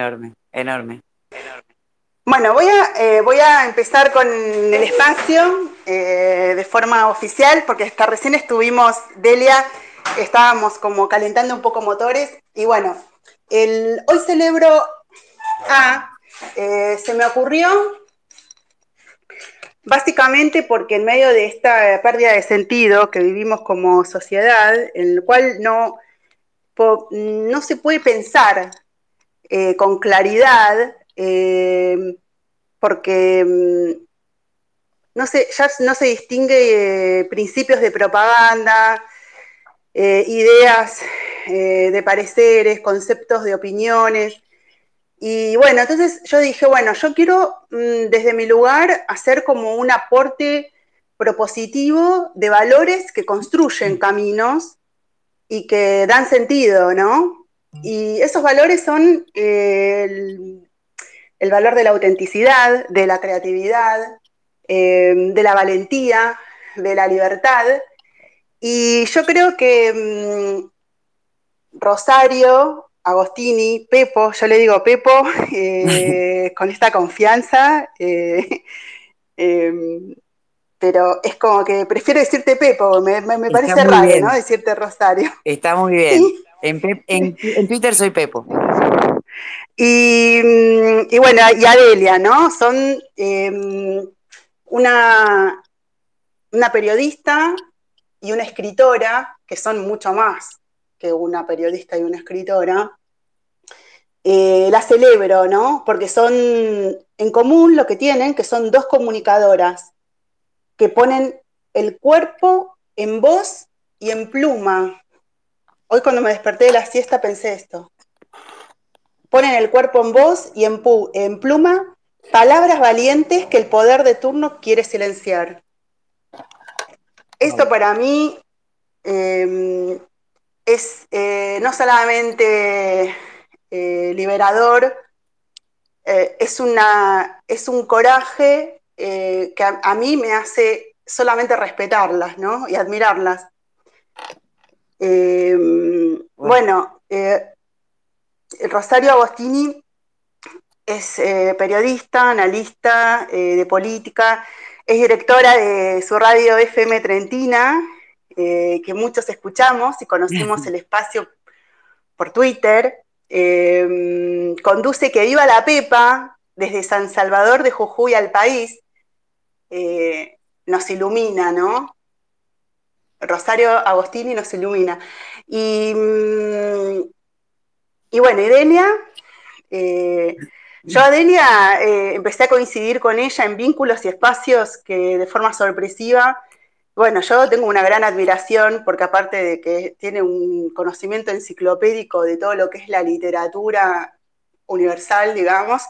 Enorme, enorme. Bueno, voy a, eh, voy a empezar con el espacio eh, de forma oficial, porque hasta recién estuvimos, Delia, estábamos como calentando un poco motores, y bueno, el, hoy celebro a, eh, se me ocurrió básicamente porque en medio de esta pérdida de sentido que vivimos como sociedad, en el cual no, no se puede pensar eh, con claridad, eh, porque mm, no se, ya no se distingue eh, principios de propaganda, ideas de pareceres, conceptos de opiniones. Y bueno, entonces yo dije, bueno, yo quiero mm, desde mi lugar hacer como un aporte propositivo de valores que construyen caminos y que dan sentido, ¿no? Y esos valores son el, valor de la autenticidad, de la creatividad, eh, de la valentía, de la libertad. Y yo creo que mm, Rosario, Agostini, Pepo, yo le digo Pepo, eh, con esta confianza, eh, em, pero es como que prefiero decirte Pepo, me, parece raro, ¿no? Decirte Rosario. Está muy bien. En, Twitter soy Pepo. Y, bueno, y Adelia, ¿no? Son em, una, una periodista y una escritora, que son mucho más que una periodista y una escritora. Eh, la celebro, ¿no? Porque son en común lo que tienen, que son dos comunicadoras que ponen el cuerpo en voz y en pluma, Hoy cuando me desperté de la siesta pensé esto. Ponen el cuerpo en voz y en, pluma palabras valientes que el poder de turno quiere silenciar. Esto para mí em, es eh, no solamente eh, liberador, eh, es, una, es un coraje que a, a, mí me hace solamente respetarlas ¿no? y admirarlas. Em, bueno, eh, Rosario Agostini es eh, periodista, analista eh, de política, es directora de su radio FM Trentina, que muchos escuchamos y conocimos el espacio por Twitter. Em, conduce Que Viva la Pepa desde San Salvador de Jujuy al país. nos ilumina, ¿no? Rosario Agostini nos ilumina. Y, mm, y bueno, y eh, yo a Delia eh, empecé a coincidir con ella en vínculos y espacios que de forma sorpresiva, bueno, yo tengo una gran admiración porque aparte de que tiene un conocimiento enciclopédico de todo lo que es la literatura universal, digamos,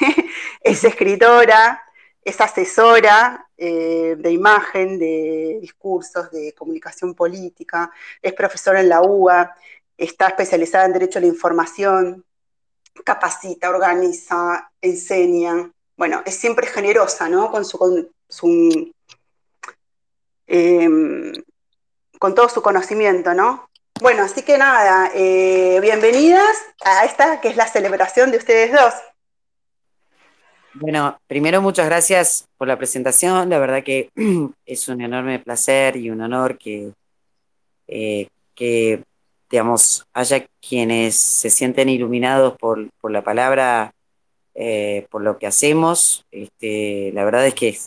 es escritora, es asesora eh, de imagen, de discursos, de comunicación política, es profesora en la UA, está especializada en Derecho a la Información, capacita, organiza, enseña. Bueno, es siempre generosa, ¿no? Con su, con, em, con todo su conocimiento, ¿no? Bueno, así que nada, eh, bienvenidas a esta que es la celebración de ustedes dos. Bueno, primero muchas gracias por la presentación. La verdad que es un enorme placer y un honor que, eh, digamos, haya quienes se sienten iluminados por, la palabra, eh, por lo que hacemos. Este, la verdad es que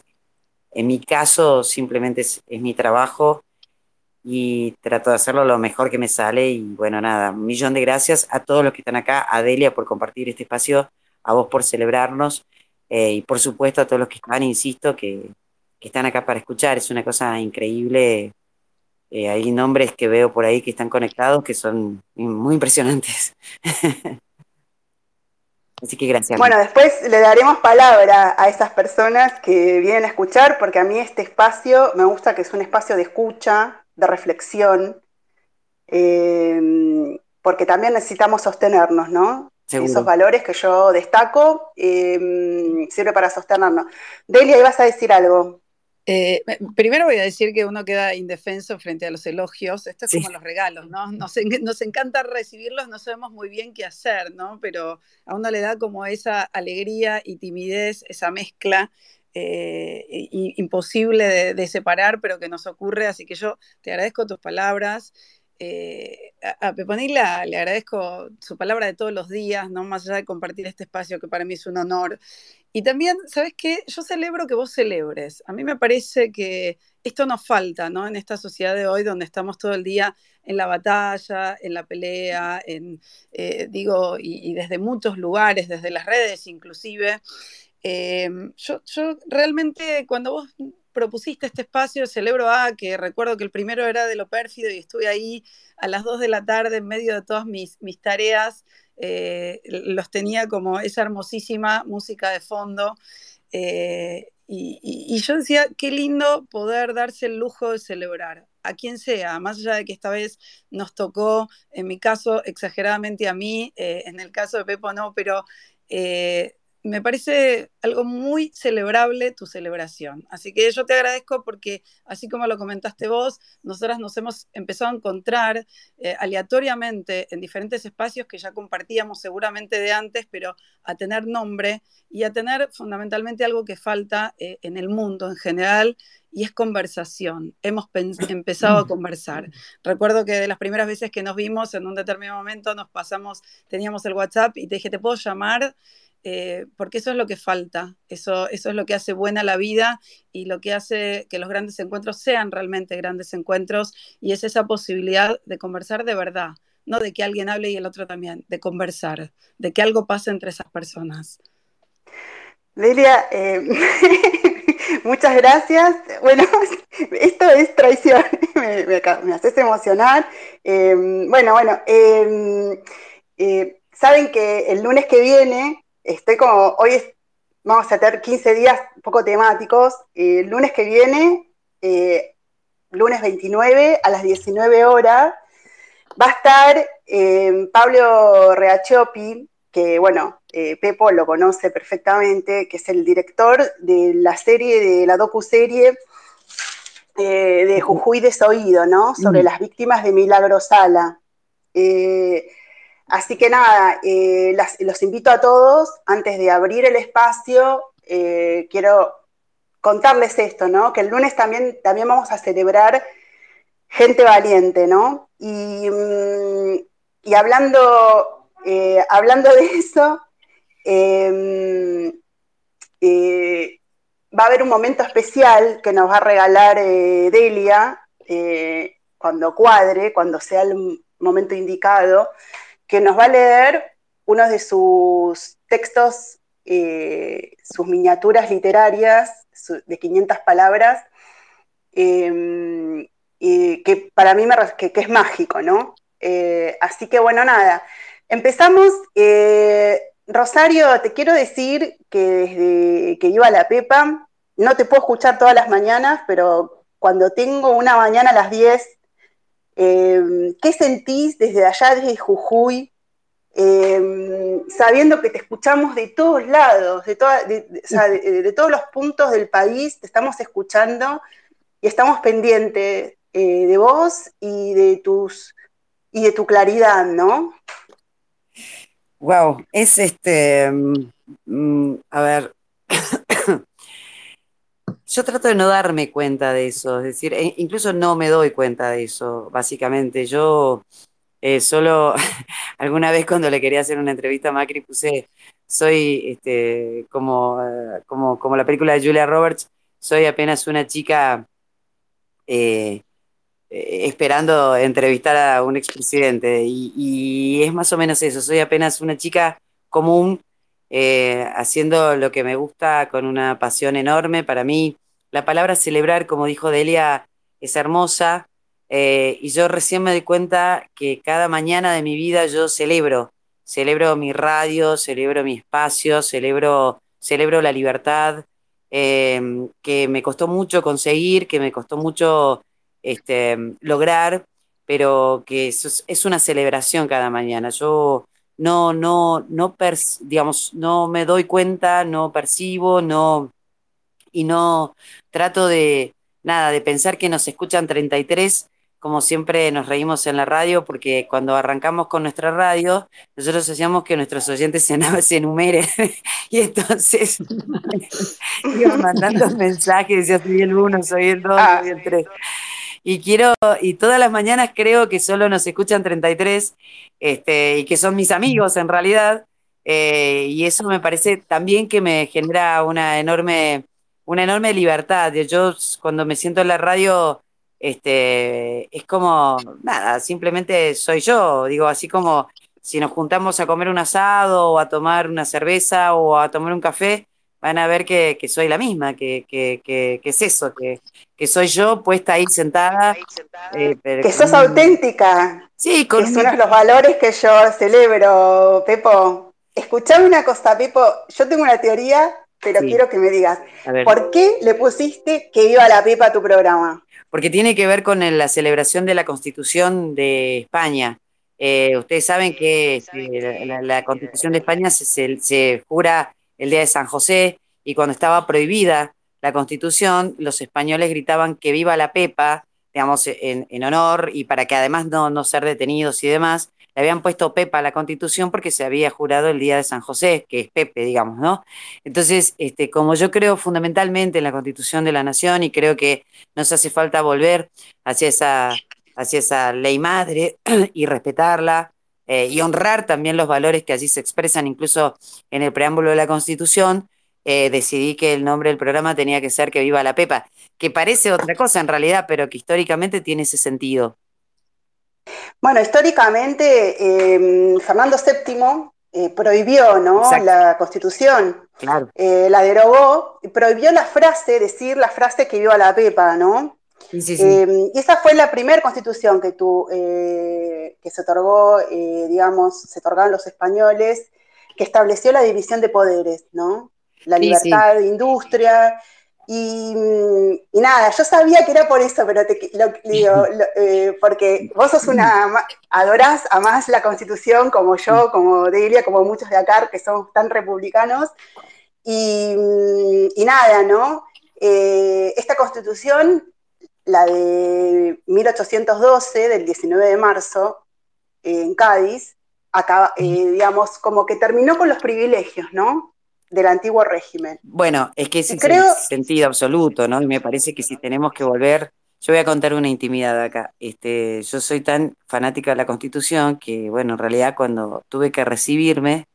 en mi caso simplemente es, es, mi trabajo y trato de hacerlo lo mejor que me sale. Y bueno, nada, un millón de gracias a todos los que están acá, a Delia por compartir este espacio, a vos por celebrarnos eh, y por supuesto a todos los que están, insisto, que, están acá para escuchar. Es una cosa increíble. Eh, hay nombres que veo por ahí que están conectados que son muy impresionantes. Así que gracias. Bueno, después le daremos palabra a esas personas que vienen a escuchar, porque a mí este espacio me gusta que es un espacio de escucha, de reflexión, eh, porque también necesitamos sostenernos, ¿no? Esos valores que yo destaco eh, sirve para sostenernos. Delia, ibas a decir algo. Eh, primero voy a decir que uno queda indefenso frente a los elogios. Esto es como los regalos, ¿no? Nos, nos, encanta recibirlos, no sabemos muy bien qué hacer, ¿no? Pero a uno le da como esa alegría y timidez, esa mezcla eh, imposible de, separar, pero que nos ocurre. Así que yo te agradezco tus palabras. Eh, a, a le agradezco su palabra de todos los días, ¿no? Más allá de compartir este espacio que para mí es un honor. Y también, ¿sabes qué? Yo celebro que vos celebres. A mí me parece que esto nos falta, ¿no? En esta sociedad de hoy donde estamos todo el día en la batalla, en la pelea, en, eh, digo, y, desde muchos lugares, desde las redes inclusive. Eh, yo, yo realmente cuando vos propusiste este espacio, celebro a que recuerdo que el primero era de lo pérfido y estuve ahí a las 2 de la tarde en medio de todas mis, mis tareas eh, los tenía como esa hermosísima música de fondo. Eh, y, yo decía, qué lindo poder darse el lujo de celebrar a quien sea, más allá de que esta vez nos tocó, en mi caso, exageradamente a mí, eh, en el caso de Pepo no, pero me parece algo muy celebrable tu celebración. Así que yo te agradezco porque, así como lo comentaste vos, nosotras nos hemos empezado a encontrar eh, aleatoriamente en diferentes espacios que ya compartíamos seguramente de antes, pero a tener nombre y a tener fundamentalmente algo que falta eh, en el mundo en general y es conversación. Hemos empezado a conversar. Recuerdo que de las primeras veces que nos vimos, en un determinado momento nos pasamos, teníamos el WhatsApp y te dije, ¿te puedo llamar? Eh, porque eso es lo que falta, eso, eso es lo que hace buena la vida y lo que hace que los grandes encuentros sean realmente grandes encuentros y es esa posibilidad de conversar de verdad, no de que alguien hable y el otro también, de conversar, de que algo pase entre esas personas. Delia, eh, muchas gracias. Bueno, esto es traición, me, haces emocionar. Eh, bueno, bueno, saben que el lunes que viene estoy como, hoy vamos a tener 15 días un poco temáticos. el lunes que viene, eh, lunes 29 a las 19 horas, va a estar eh, Pablo Reachopi, que bueno, eh, Pepo lo conoce perfectamente, que es el director de la serie, de la docu-serie de Jujuy Desoído, ¿no? Sobre mm. las víctimas de Milagro Sala. Así que nada, eh, los invito a todos, antes de abrir el espacio, eh, quiero contarles esto, ¿no? Que el lunes también, también vamos a celebrar gente valiente, ¿no? Y, mm, hablando, eh, hablando de eso, em, va a haber un momento especial que nos va a regalar Delia cuando cuadre, cuando sea el momento indicado que nos va a leer uno de sus textos, eh, sus miniaturas literarias de 500 palabras, em, que para mí me, que, es mágico, ¿no? Eh, así que bueno, nada, empezamos. Eh, Rosario, te quiero decir que desde que iba a la Pepa, no te puedo escuchar todas las mañanas, pero cuando tengo una mañana a las 10 Em, ¿Qué sentís desde allá, desde Jujuy, em, sabiendo que te escuchamos de todos lados, de, todos los puntos del país, te estamos escuchando y estamos pendientes eh, de vos y de tu claridad, ¿no? Wow, es este, mm, mm, a ver, yo trato de no darme cuenta de eso, es decir, e incluso no me doy cuenta de eso, básicamente. Yo eh, solo alguna vez cuando le quería hacer una entrevista a Macri puse, soy este, como, eh, como, como la película de Julia Roberts, soy apenas una chica eh, esperando entrevistar a un expresidente y, y es más o menos eso, soy apenas una chica común eh, haciendo lo que me gusta con una pasión enorme. Para mí, la palabra celebrar, como dijo Delia, es hermosa. Eh, y yo recién me doy cuenta que cada mañana de mi vida yo celebro. Celebro mi radio, celebro mi espacio, celebro, celebro la libertad, em, que me costó mucho conseguir, que me costó mucho este, lograr, pero que es, es una celebración cada mañana. Yo no, no, no, digamos, no me doy cuenta, no percibo, no, y no trato de, nada, de pensar que nos escuchan 33 como siempre nos reímos en la radio, porque cuando arrancamos con nuestra radio, nosotros hacíamos que nuestros oyentes se, se enumeren, y entonces iban mandando mensajes, decía, soy el 1, soy el 2, ah. soy el 3. Y quiero, y todas las mañanas creo que solo nos escuchan 33, este, y que son mis amigos en realidad, eh, y eso me parece también que me genera una enorme, una enorme libertad. Yo cuando me siento en la radio este, es como, nada, simplemente soy yo, digo, así como si nos juntamos a comer un asado o a tomar una cerveza o a tomar un café, van a ver que, soy la misma, que, que, es eso, que, soy yo puesta ahí sentada. Eh, que sos auténtica. Sí, con que son los valores que yo celebro, Pepo. Escuchame una cosa, Pepo, yo tengo una teoría, pero quiero que me digas, ¿por qué le pusiste que iba la Pepa a tu programa? porque tiene que ver con la celebración de la Constitución de España. Eh, ustedes saben que este, la, Constitución de España se, jura el día de San José y cuando estaba prohibida la Constitución, los españoles gritaban que viva la Pepa, digamos, en, honor y para que además no, no ser detenidos y demás le habían puesto Pepa a la constitución porque se había jurado el día de San José, que es Pepe, digamos, ¿no? Entonces, este, como yo creo fundamentalmente en la constitución de la nación y creo que nos hace falta volver hacia esa, hacia esa ley madre y respetarla, eh, y honrar también los valores que allí se expresan, incluso en el preámbulo de la Constitución, eh, decidí que el nombre del programa tenía que ser Que viva la Pepa, que parece otra cosa en realidad, pero que históricamente tiene ese sentido. Bueno, históricamente em, Fernando VII eh, prohibió ¿no? la constitución, eh, la derogó, prohibió la frase, decir la frase que a la Pepa, ¿no? Em, y esa fue la primera constitución que, tu, eh, que se otorgó, digamos, se otorgaron los españoles, que estableció la división de poderes, ¿no? La libertad de industria, y, nada, yo sabía que era por eso, pero te lo, digo, eh, porque vos sos una, adorás, amás la constitución como yo, como Delia, como muchos de acá que somos tan republicanos. Y, nada, ¿no? Eh, esta constitución, la de 1812, del 19 de marzo, en Cádiz, acaba, eh, digamos, como que terminó con los privilegios, ¿no? Del antiguo régimen. Bueno, es que ese es sentido absoluto, ¿no? Y me parece que si tenemos que volver, yo voy a contar una intimidad acá. Este, yo soy tan fanática de la Constitución que, bueno, en realidad cuando tuve que recibirme,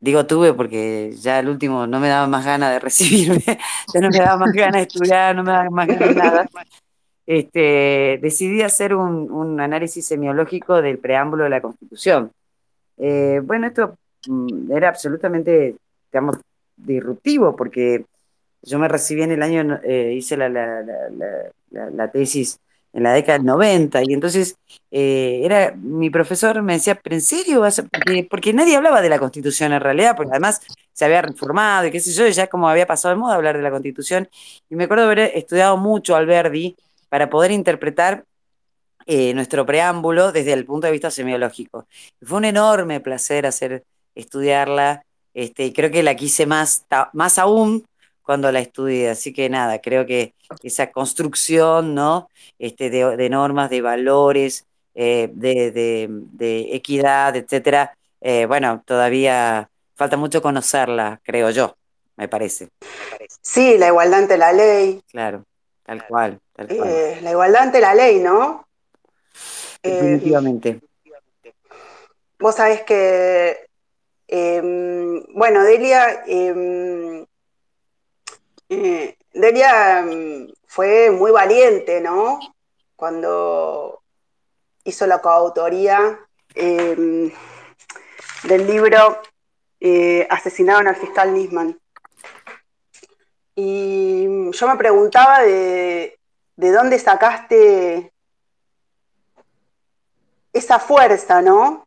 digo tuve porque ya el último no me daba más ganas de recibirme, ya no me daba más ganas de estudiar, no me daba más ganas de nada. Este, decidí hacer un, análisis semiológico del preámbulo de la Constitución. Eh, bueno, esto mm, era absolutamente digamos, disruptivo, porque yo me recibí en el año, eh, hice la, la, tesis en la década del 90, y entonces eh, era mi profesor me decía, ¿pero en serio vas Porque, nadie hablaba de la Constitución en realidad, porque además se había reformado y qué sé yo, y ya como había pasado de moda hablar de la Constitución, y me acuerdo haber estudiado mucho Alberdi para poder interpretar eh, nuestro preámbulo desde el punto de vista semiológico. fue un enorme placer hacer estudiarla este, y creo que la quise más, más aún cuando la estudié. Así que nada, creo que esa construcción ¿no? este, de, normas, de valores, eh, de, equidad, etcétera, eh, bueno, todavía falta mucho conocerla, creo yo, me parece. Sí, la igualdad ante la ley. Claro, tal cual. Tal cual. Eh, la igualdad ante la ley, ¿no? Definitivamente. vos sabés que Em, bueno, Delia, em, eh, Delia em, fue muy valiente, ¿no? Cuando hizo la coautoría del libro eh, Asesinaron al fiscal Nisman. Y yo me preguntaba de, de dónde sacaste esa fuerza, ¿no?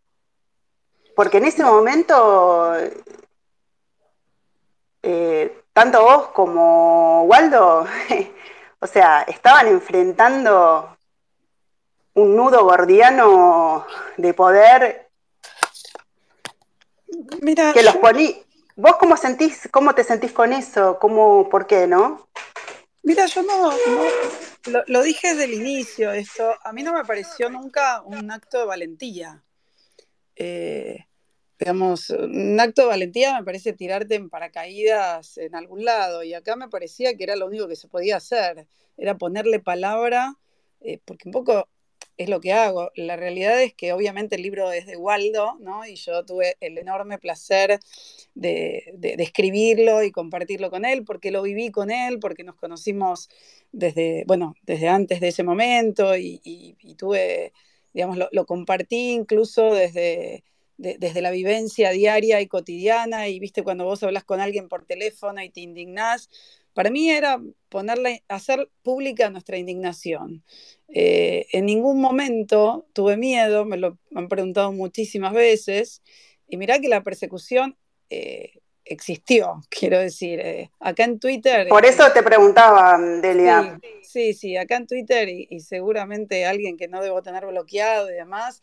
Porque en ese momento, eh, tanto vos como Waldo, o sea, estaban enfrentando un nudo gordiano de poder Mira, que los ponía. ¿Vos cómo sentís, cómo te sentís con eso? ¿Cómo, por qué, no? Mira, yo no, lo, dije desde el inicio esto, a mí no me pareció nunca un acto de valentía. Eh, digamos, un acto de valentía me parece tirarte en paracaídas en algún lado y acá me parecía que era lo único que se podía hacer, era ponerle palabra, eh, porque un poco es lo que hago. La realidad es que obviamente el libro es de Waldo, ¿no? Y yo tuve el enorme placer de, escribirlo y compartirlo con él, porque lo viví con él, porque nos conocimos desde, bueno, desde antes de ese momento y, tuve, digamos, lo, compartí incluso desde... desde la vivencia diaria y cotidiana, y viste cuando vos hablas con alguien por teléfono y te indignás, para mí era ponerle, hacer pública nuestra indignación. Eh, en ningún momento tuve miedo, me lo han preguntado muchísimas veces, y mirá que la persecución eh, existió, quiero decir, eh, acá en Twitter... Por eso te preguntaba, Delia. Sí, sí, acá en Twitter y, seguramente alguien que no debo tener bloqueado y demás,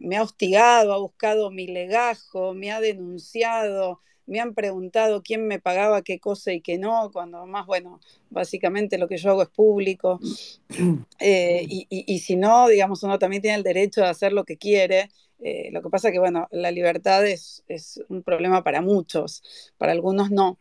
me ha hostigado, ha buscado mi legajo, me ha denunciado, me han preguntado quién me pagaba qué cosa y qué no, cuando más, bueno, básicamente lo que yo hago es público. Eh, y, si no, digamos, uno también tiene el derecho de hacer lo que quiere. Eh, lo que pasa que, bueno, la libertad es, un problema para muchos, para algunos no.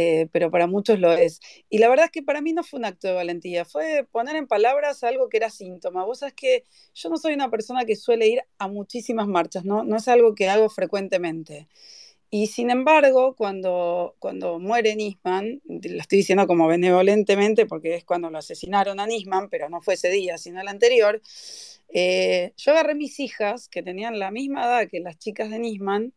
Eh, pero para muchos lo es. Y la verdad es que para mí no fue un acto de valentía, fue poner en palabras algo que era síntoma. Vos sabés que yo no soy una persona que suele ir a muchísimas marchas, no, no es algo que hago frecuentemente. Y sin embargo, cuando, cuando muere Nisman, lo estoy diciendo como benevolentemente porque es cuando lo asesinaron a Nisman, pero no fue ese día, sino el anterior, eh, yo agarré mis hijas, que tenían la misma edad que las chicas de Nisman,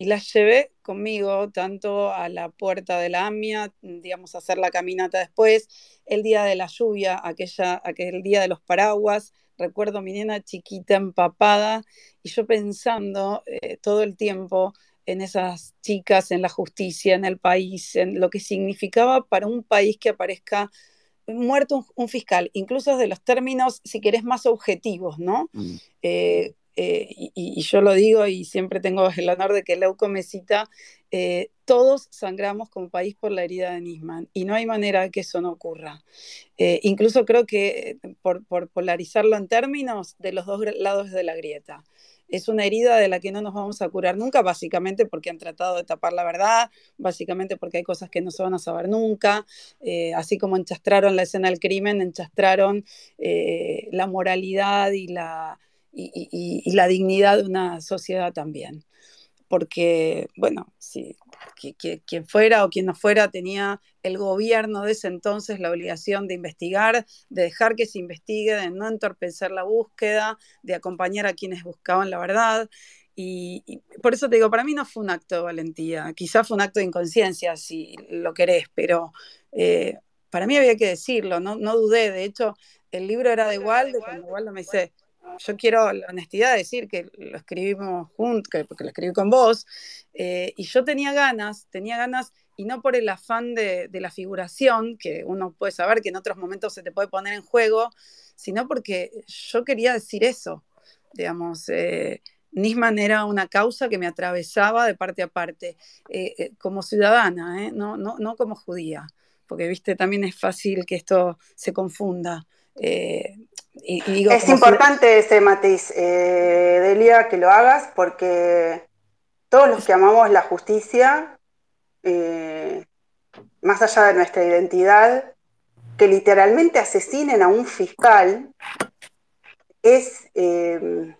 y las llevé conmigo tanto a la puerta de la AMIA, digamos, a hacer la caminata después, el día de la lluvia, aquella, aquel día de los paraguas, recuerdo a mi nena chiquita empapada y yo pensando eh, todo el tiempo en esas chicas, en la justicia, en el país, en lo que significaba para un país que aparezca muerto un, fiscal, incluso desde los términos, si querés, más objetivos, ¿no? Mm. Eh, eh, y, yo lo digo y siempre tengo el honor de que Leuco me cita, eh, todos sangramos como país por la herida de Nisman y no hay manera de que eso no ocurra. incluso creo que por, por, polarizarlo en términos de los dos lados de la grieta es una herida de la que no nos vamos a curar nunca, básicamente porque han tratado de tapar la verdad, básicamente porque hay cosas que no se van a saber nunca, eh, así como enchastraron la escena del crimen, enchastraron eh, la moralidad y la, y la dignidad de una sociedad también porque, bueno, si quien fuera o quien no fuera tenía el gobierno de ese entonces la obligación de investigar, de dejar que se investigue, de no entorpecer la búsqueda, de acompañar a quienes buscaban la verdad. Y, por eso te digo, para mí no fue un acto de valentía, quizás fue un acto de inconsciencia, si lo querés, pero eh, para mí había que decirlo, no, no dudé. De hecho, el libro era de Waldo, cuando me dice, yo quiero la honestidad de decir que lo escribimos juntos, porque lo escribí con vos, eh, y yo tenía ganas, tenía ganas, y no por el afán de, la figuración, que uno puede saber que en otros momentos se te puede poner en juego, sino porque yo quería decir eso, digamos. Eh, Nisman era una causa que me atravesaba de parte a parte, eh, como ciudadana, ¿no? No, no como judía, porque, viste, también es fácil que esto se confunda es importante ese matiz, eh, Delia, que lo hagas, porque todos los que amamos la justicia, eh, más allá de nuestra identidad, que literalmente asesinen a un fiscal, es eh,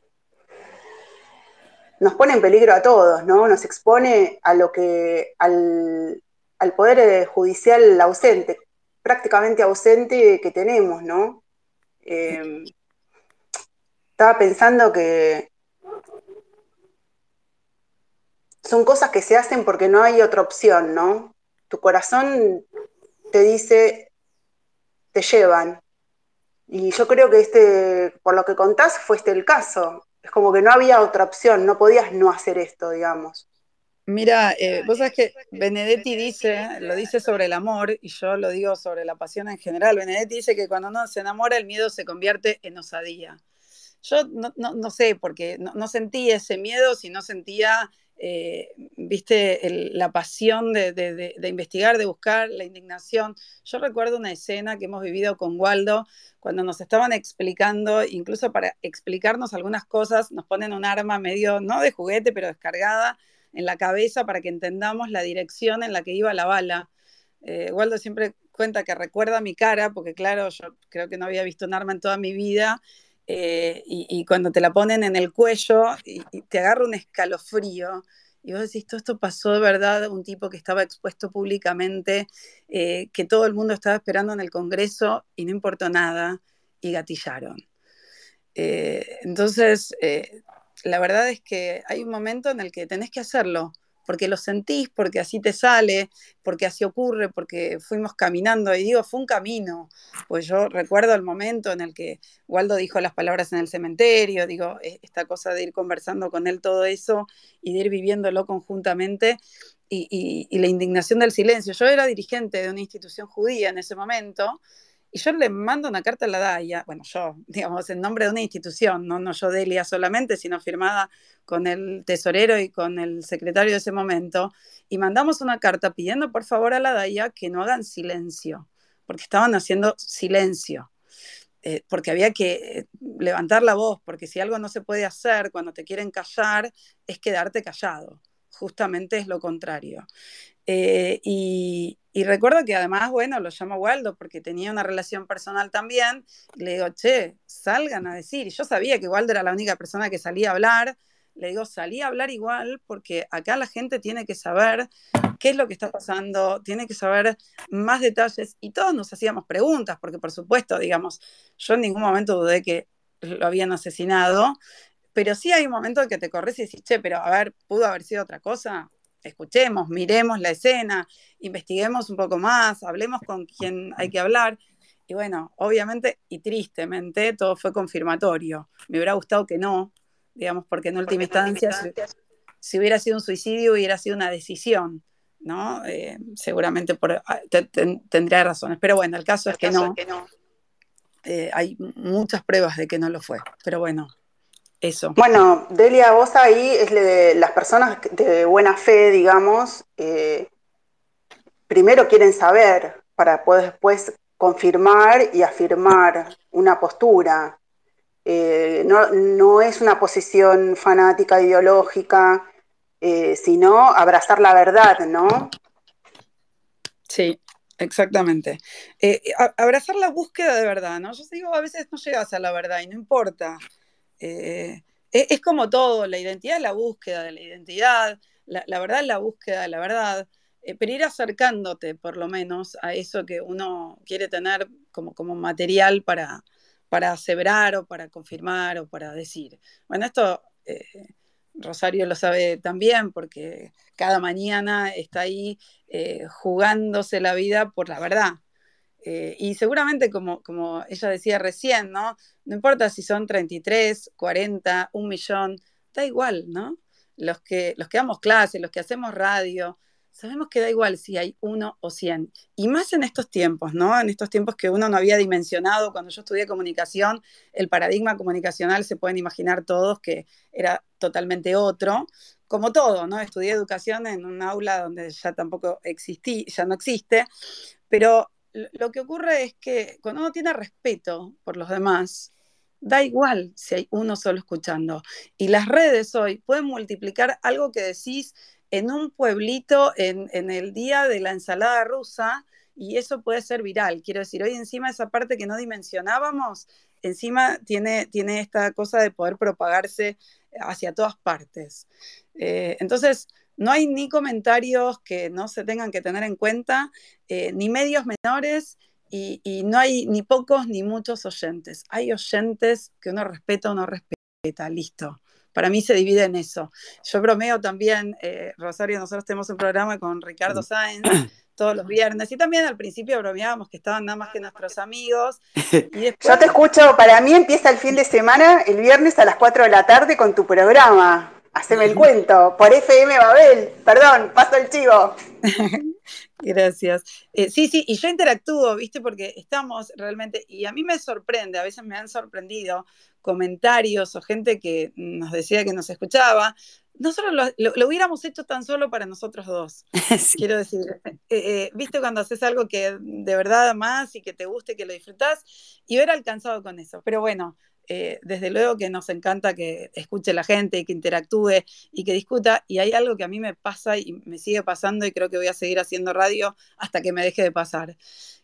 nos pone en peligro a todos, ¿no? Nos expone a lo que al, al poder judicial ausente, prácticamente ausente que tenemos, ¿no? Eh, estaba pensando que son cosas que se hacen porque no hay otra opción, ¿no? Tu corazón te dice, te llevan. Y yo creo que este, por lo que contás, fue este el caso. Es como que no había otra opción, no podías no hacer esto, digamos. Mira, eh, vos sabés que Benedetti dice, lo dice sobre el amor, y yo lo digo sobre la pasión en general. Benedetti dice que cuando uno se enamora, el miedo se convierte en osadía. Yo no, sé, porque no, sentí ese miedo si no sentía eh, viste, la pasión de, investigar, de buscar, la indignación. Yo recuerdo una escena que hemos vivido con Waldo, cuando nos estaban explicando, incluso para explicarnos algunas cosas, nos ponen un arma medio, no de juguete, pero descargada en la cabeza para que entendamos la dirección en la que iba la bala. Eh, Waldo siempre cuenta que recuerda mi cara, porque claro, yo creo que no había visto un arma en toda mi vida, eh, y, cuando te la ponen en el cuello y, te agarra un escalofrío. Y vos decís, todo esto pasó de verdad, un tipo que estaba expuesto públicamente, eh, que todo el mundo estaba esperando en el Congreso y no importó nada y gatillaron. Entonces, la verdad es que hay un momento en el que tenés que hacerlo, porque lo sentís, porque así te sale, porque así ocurre, porque fuimos caminando. Y digo, fue un camino. Pues yo recuerdo el momento en el que Waldo dijo las palabras en el cementerio, digo, e, esta cosa de ir conversando con él todo eso y de ir viviéndolo conjuntamente. Y, y la indignación del silencio. Yo era dirigente de una institución judía en ese momento y yo le mando una carta a la DAIA, bueno, yo, digamos, en nombre de una institución, no, no yo Delia solamente, sino firmada con el tesorero y con el secretario de ese momento, y mandamos una carta pidiendo por favor a la DAIA que no hagan silencio, porque estaban haciendo silencio. Eh, porque había que eh, levantar la voz, porque si algo no se puede hacer cuando te quieren callar, es quedarte callado. Justamente es lo contrario. Eh, y, recuerdo que además, bueno, lo llamo Waldo porque tenía una relación personal también. le digo, che, salgan a decir. Y yo sabía que Waldo era la única persona que salía a hablar. Le digo, salí a hablar igual porque acá la gente tiene que saber qué es lo que está pasando, tiene que saber más detalles. Y todos nos hacíamos preguntas, porque por supuesto, digamos, yo en ningún momento dudé que lo habían asesinado. Pero sí hay un momento en que te corres y decís, che, pero a ver, ¿pudo haber sido otra cosa? Escuchemos, miremos la escena, investiguemos un poco más, hablemos con quien hay que hablar. Y bueno, obviamente y tristemente todo fue confirmatorio. Me hubiera gustado que no, digamos, porque en última instancia, si, hubiera sido un suicidio, hubiera sido una decisión, ¿no? Eh, seguramente por, ah, tendría razones. Pero bueno, el caso es que no. Eh, hay muchas pruebas de que no lo fue. Pero bueno, eso. Bueno, Delia, vos ahí es de las personas de buena fe, digamos, eh, primero quieren saber para poder después confirmar y afirmar una postura. Eh, no, es una posición fanática, ideológica, eh, sino abrazar la verdad, ¿no? Sí, exactamente. abrazar la búsqueda de verdad, ¿no? Yo digo, a veces no llegas a la verdad y no importa. Eh, es, como todo, la identidad es la búsqueda de la identidad, la, verdad es la búsqueda de la verdad, eh, pero ir acercándote por lo menos a eso que uno quiere tener como, como material para, para aseverar o para confirmar o para decir. Bueno, esto eh, Rosario lo sabe también porque cada mañana está ahí jugándose la vida por la verdad. Eh, y seguramente, como, como ella decía recién, ¿no? No importa si son 33, 40, un millón, da igual, ¿no? Los que, los que damos clases, los que hacemos radio, sabemos que da igual si hay uno o cien. Y más en estos tiempos, ¿no? En estos tiempos que uno no había dimensionado. Cuando yo estudié comunicación, el paradigma comunicacional se pueden imaginar todos que era totalmente otro. Como todo, ¿no? Estudié educación en un aula donde ya tampoco existí, ya no existe, pero lo que ocurre es que cuando uno tiene respeto por los demás, da igual si hay uno solo escuchando. Y las redes hoy pueden multiplicar algo que decís en un pueblito en, el día de la ensalada rusa y eso puede ser viral. Quiero decir, hoy encima esa parte que no dimensionábamos, encima tiene, tiene esta cosa de poder propagarse hacia todas partes. Eh, entonces, no hay ni comentarios que no se tengan que tener en cuenta, eh, ni medios menores y, no hay ni pocos ni muchos oyentes. Hay oyentes que uno respeta o no respeta, listo. Para mí se divide en eso. Yo bromeo también, eh, Rosario, nosotros tenemos un programa con Ricardo Sáenz todos los viernes y también al principio bromeábamos que estaban nada más que nuestros amigos. Yo te escucho, para mí empieza el fin de semana, el viernes a las 4 de la tarde con tu programa. Haceme el cuento, por FM Babel. Perdón, paso el chivo. Gracias. Eh, sí, sí, y yo interactúo, ¿viste? Porque estamos realmente, y a mí me sorprende, a veces me han sorprendido comentarios o gente que nos decía que nos escuchaba. nosotros lo, hubiéramos hecho tan solo para nosotros dos. Quiero decir, eh, eh, viste cuando haces algo que de verdad más y que te guste, que lo disfrutas, y hubiera alcanzado con eso. Pero bueno, eh, desde luego que nos encanta que escuche la gente, que interactúe y que discuta. Y hay algo que a mí me pasa y me sigue pasando y creo que voy a seguir haciendo radio hasta que me deje de pasar.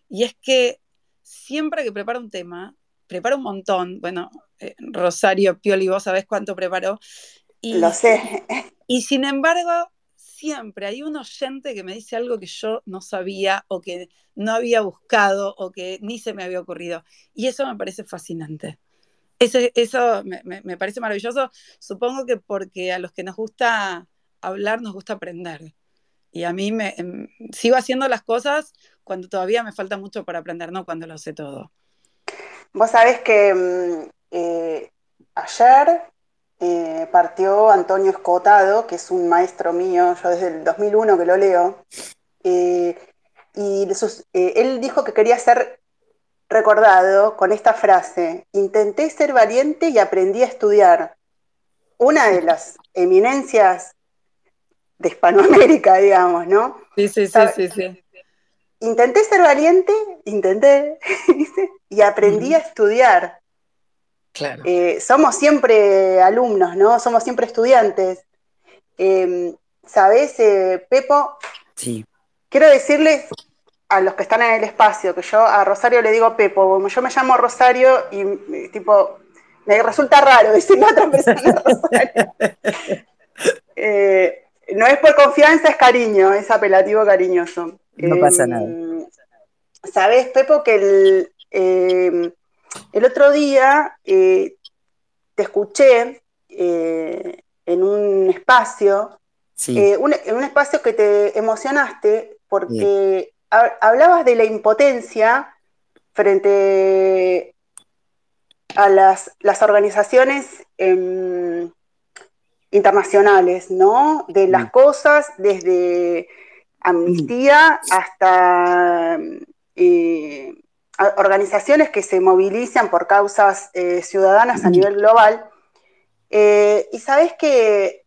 Y es que siempre que preparo un tema, preparo un montón. Bueno, Rosario Pioli, vos sabés cuánto preparo. Y, Lo sé. Y sin embargo, siempre hay un oyente que me dice algo que yo no sabía o que no había buscado o que ni se me había ocurrido. Y eso me parece fascinante. Eso, eso me, parece maravilloso. Supongo que porque a los que nos gusta hablar, nos gusta aprender. Y a mí me em, sigo haciendo las cosas cuando todavía me falta mucho para aprender, no cuando lo sé todo. Vos sabés que mm, eh, ayer eh, partió Antonio Escotado, que es un maestro mío, yo desde el 2001 que lo leo, eh, y él dijo que quería ser recordado con esta frase, intenté ser valiente y aprendí a estudiar. Una de las eminencias de Hispanoamérica, digamos, ¿no? Sí, sí, sí, sí, sí. Intenté ser valiente, intenté, y aprendí a estudiar. Eh, somos siempre alumnos, ¿no? Somos siempre estudiantes. Em, ¿Sabes, eh, Pepo? Sí. Quiero decirles a los que están en el espacio que yo a Rosario le digo Pepo, yo me llamo Rosario y tipo, me resulta raro decirle a otra persona Rosario. Eh, no es por confianza, es cariño, es apelativo cariñoso. No pasa nada. Em, ¿Sabes, Pepo, que el, em, el otro día eh, te escuché eh, en un espacio, eh, en un espacio que te emocionaste porque hablabas de la impotencia frente a las, organizaciones em, internacionales, ¿no? De las cosas desde amnistía hasta organizaciones que se movilizan por causas eh, ciudadanas a nivel global. Eh, y sabes que,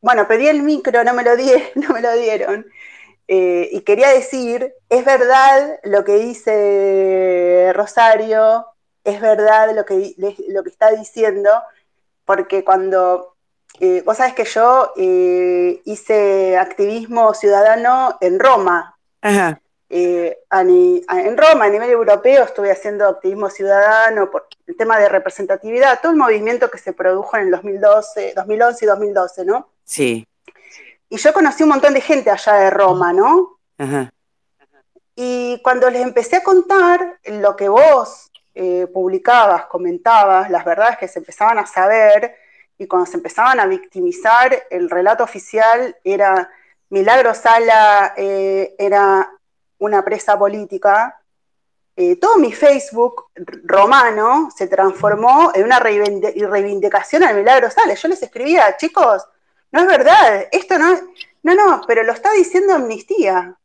bueno, pedí el micro, no me lo, di, no me lo dieron. Eh, y quería decir, es verdad lo que dice Rosario, es verdad lo que, lo que está diciendo, porque cuando, vos sabes que yo hice activismo ciudadano en Roma. Ajá. Eh, en Roma, a nivel europeo, estuve haciendo activismo ciudadano por el tema de representatividad, todo el movimiento que se produjo en el 2012, 2011 y 2012, ¿no? Sí. Y yo conocí un montón de gente allá de Roma, ¿no? Ajá. Y cuando les empecé a contar lo que vos eh, publicabas, comentabas, las verdades que se empezaban a saber, y cuando se empezaban a victimizar, el relato oficial era Milagro Sala eh, era una presa política, eh, todo mi Facebook romano se transformó en una reivindicación al milagro Sales. Yo les escribía, chicos, no es verdad, esto no No, no, pero lo está diciendo Amnistía.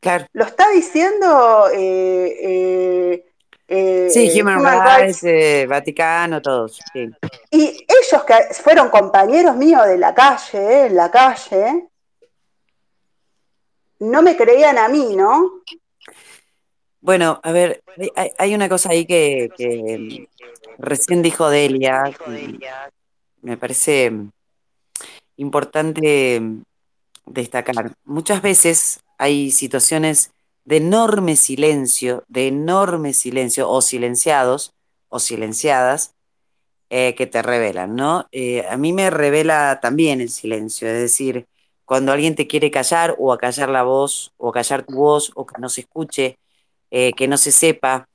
Claro. Lo está diciendo. Eh, eh, sí, Human, Rights, Vaticano, todos. Y ellos que fueron compañeros míos de la calle, en la calle, no me creían a mí, ¿no? Bueno, a ver, hay, una cosa ahí que, mm, recién dijo Delia, me parece importante destacar. Muchas veces hay situaciones de enorme silencio, de enorme silencio, o silenciados, o silenciadas, eh, que te revelan, ¿no? Eh, a mí me revela también el silencio, es decir, cuando alguien te quiere callar o a callar la voz o callar tu voz o que no se escuche, eh, que no se sepa,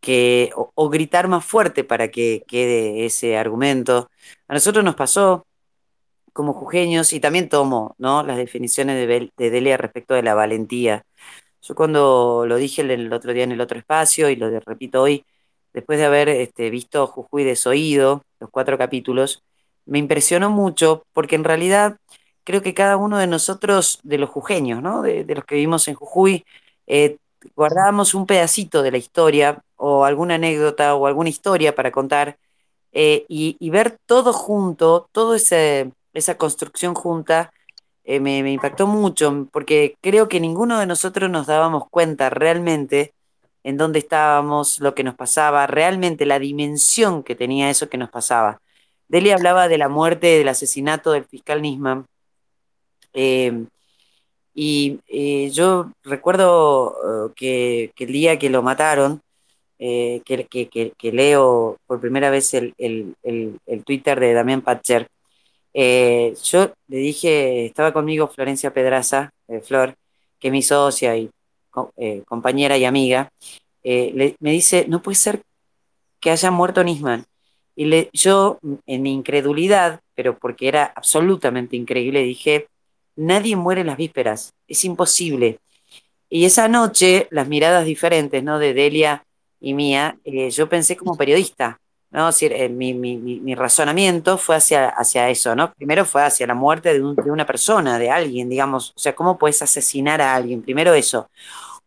que, o, gritar más fuerte para que quede ese argumento. A nosotros nos pasó como jujeños y también tomo ¿no? las definiciones de, de Delia respecto de la valentía. Yo cuando lo dije el, otro día en el otro espacio y lo repito hoy, después de haber este, visto Jujuy desoído, los cuatro capítulos, me impresionó mucho porque en realidad creo que cada uno de nosotros, de los jujeños, ¿no? de, los que vivimos en Jujuy, eh, guardábamos un pedacito de la historia o alguna anécdota o alguna historia para contar eh, y, ver todo junto, todo ese, esa construcción junta eh, me, impactó mucho, porque creo que ninguno de nosotros nos dábamos cuenta realmente en dónde estábamos, lo que nos pasaba, realmente la dimensión que tenía eso que nos pasaba. Deli hablaba de la muerte, del asesinato del fiscal Nisman. Eh, y eh, yo recuerdo que, el día que lo mataron, que, que, leo por primera vez el, el, el Twitter de Damián Patcher, eh, yo le dije, estaba conmigo Florencia Pedraza, eh, Flor, que es mi socia y eh, compañera y amiga, me dice, no puede ser que haya muerto Nisman. Y le, yo, en mi incredulidad, pero porque era absolutamente increíble, dije, nadie muere en las vísperas, es imposible. Y esa noche, las miradas diferentes, ¿no? De Delia y mía, yo pensé como periodista, ¿no? Eh, mi, razonamiento fue hacia, hacia eso, ¿no? Primero fue hacia la muerte de, una persona, de alguien, digamos. O sea, ¿cómo puedes asesinar a alguien? Primero eso.